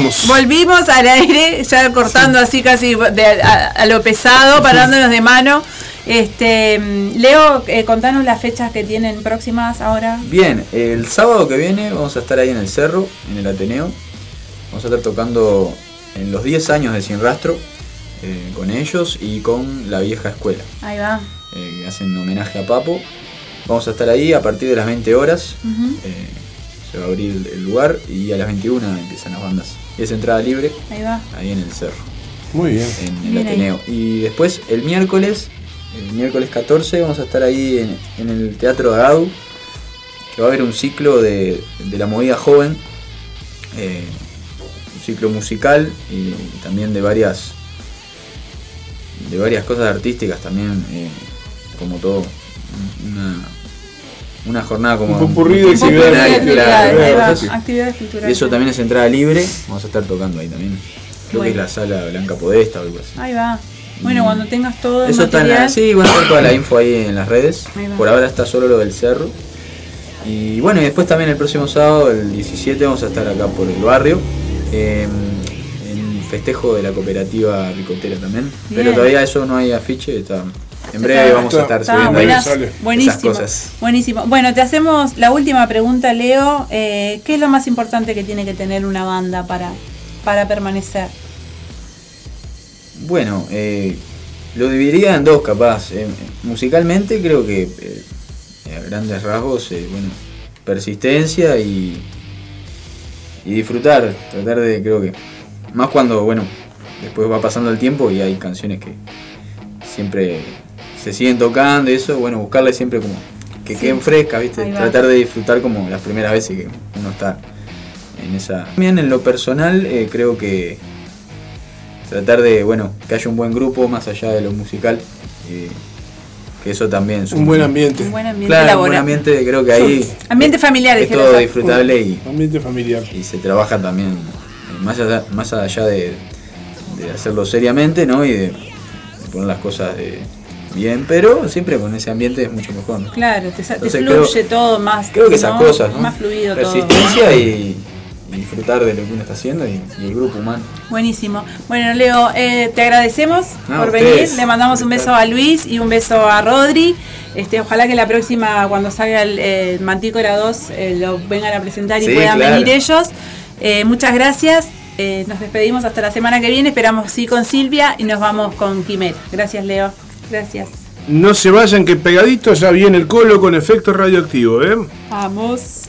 Vamos. Volvimos al aire, ya cortando así casi de- a, a lo pesado, parándonos de mano. Este, Leo, eh, contanos las fechas que tienen próximas ahora. Bien, el sábado que viene vamos a estar ahí en el cerro, en el Ateneo. Vamos a estar tocando en los 10 años de Sin Rastro eh, con ellos y con la vieja escuela. Ahí va. eh, hacen homenaje a Papo. Vamos a estar ahí a partir de las 20 horas. Eh, se va a abrir el- el lugar y a las 21 empiezan las bandas. Y es entrada libre Ahí va. ahí en el cerro. Muy bien. En el Bien ahí. Ateneo. Y después el miércoles, el miércoles 14, vamos a estar ahí en, en el Teatro de Agau, que va a haber un ciclo de, de la movida joven, eh, un ciclo musical y, también de varias de varias cosas artísticas también, eh, como todo, una, una jornada como Un de actividades. Actividades Y culturales. eso también es entrada libre, vamos a estar tocando ahí también. Creo que es la sala Blanca Podesta o algo así. Ahí va. Bueno, cuando tengas todo el Eso está en la, sí, van a estar toda la info ahí en las redes. Por ahora está solo lo del cerro. Y bueno, y después también el próximo sábado, el 17, vamos a estar acá por el barrio. eh, en festejo de la cooperativa ricotera también. Pero todavía eso no hay afiche. Está, en breve vamos a estar subiendo ahí buenas- esas buenísimo, cosas. buenísimo. Bueno, te hacemos la última pregunta, Leo. Eh, ¿Qué es lo más importante que tiene que tener una banda para, para permanecer? Bueno, eh, lo dividiría en dos capaz. Eh, musicalmente creo que a grandes rasgos, bueno, persistencia y, y disfrutar. Tratar de, creo que, más cuando, bueno, después va pasando el tiempo y hay canciones que siempre se siguen tocando y eso, bueno, buscarle siempre como que Sí. queden frescas, ¿viste? Tratar de disfrutar como las primeras veces que uno está en esa... También en lo personal eh, creo que tratar de, bueno, que haya un buen grupo más allá de lo musical, eh, que eso también es Un buen ambiente. Un buen ambiente Claro, un buen ambiente, creo que ahí Ambiente familiar, es todo disfrutable y, Ambiente familiar. y se trabaja también eh, más allá, más allá de, de hacerlo seriamente, ¿no? Y de, de poner las cosas eh, bien, pero siempre con ese ambiente es mucho mejor. ¿no? Claro, te, Entonces fluye creo- todo más. Creo que esas cosas, ¿no? Más fluido todo. Persistencia y, disfrutar de lo que uno está haciendo y, y el grupo humano. Buenísimo. Bueno, Leo, eh, te agradecemos No, por ustedes. venir. Le mandamos un beso a Luis y un beso a Rodri. Este, ojalá que la próxima, cuando salga el eh, Mantícora 2, eh, lo vengan a presentar y Sí, puedan claro. venir ellos. Eh, muchas gracias. Eh, nos despedimos hasta la semana que viene. Esperamos sí con Silvia y nos vamos con Quimera. Gracias, Leo. Gracias. No se vayan que pegadito ya viene el colo con efecto radioactivo, ¿eh? Vamos.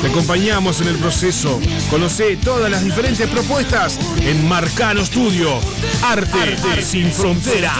Te acompañamos en el proceso. Conoce todas las diferentes propuestas en Marcano Studio. Arte, sin fronteras.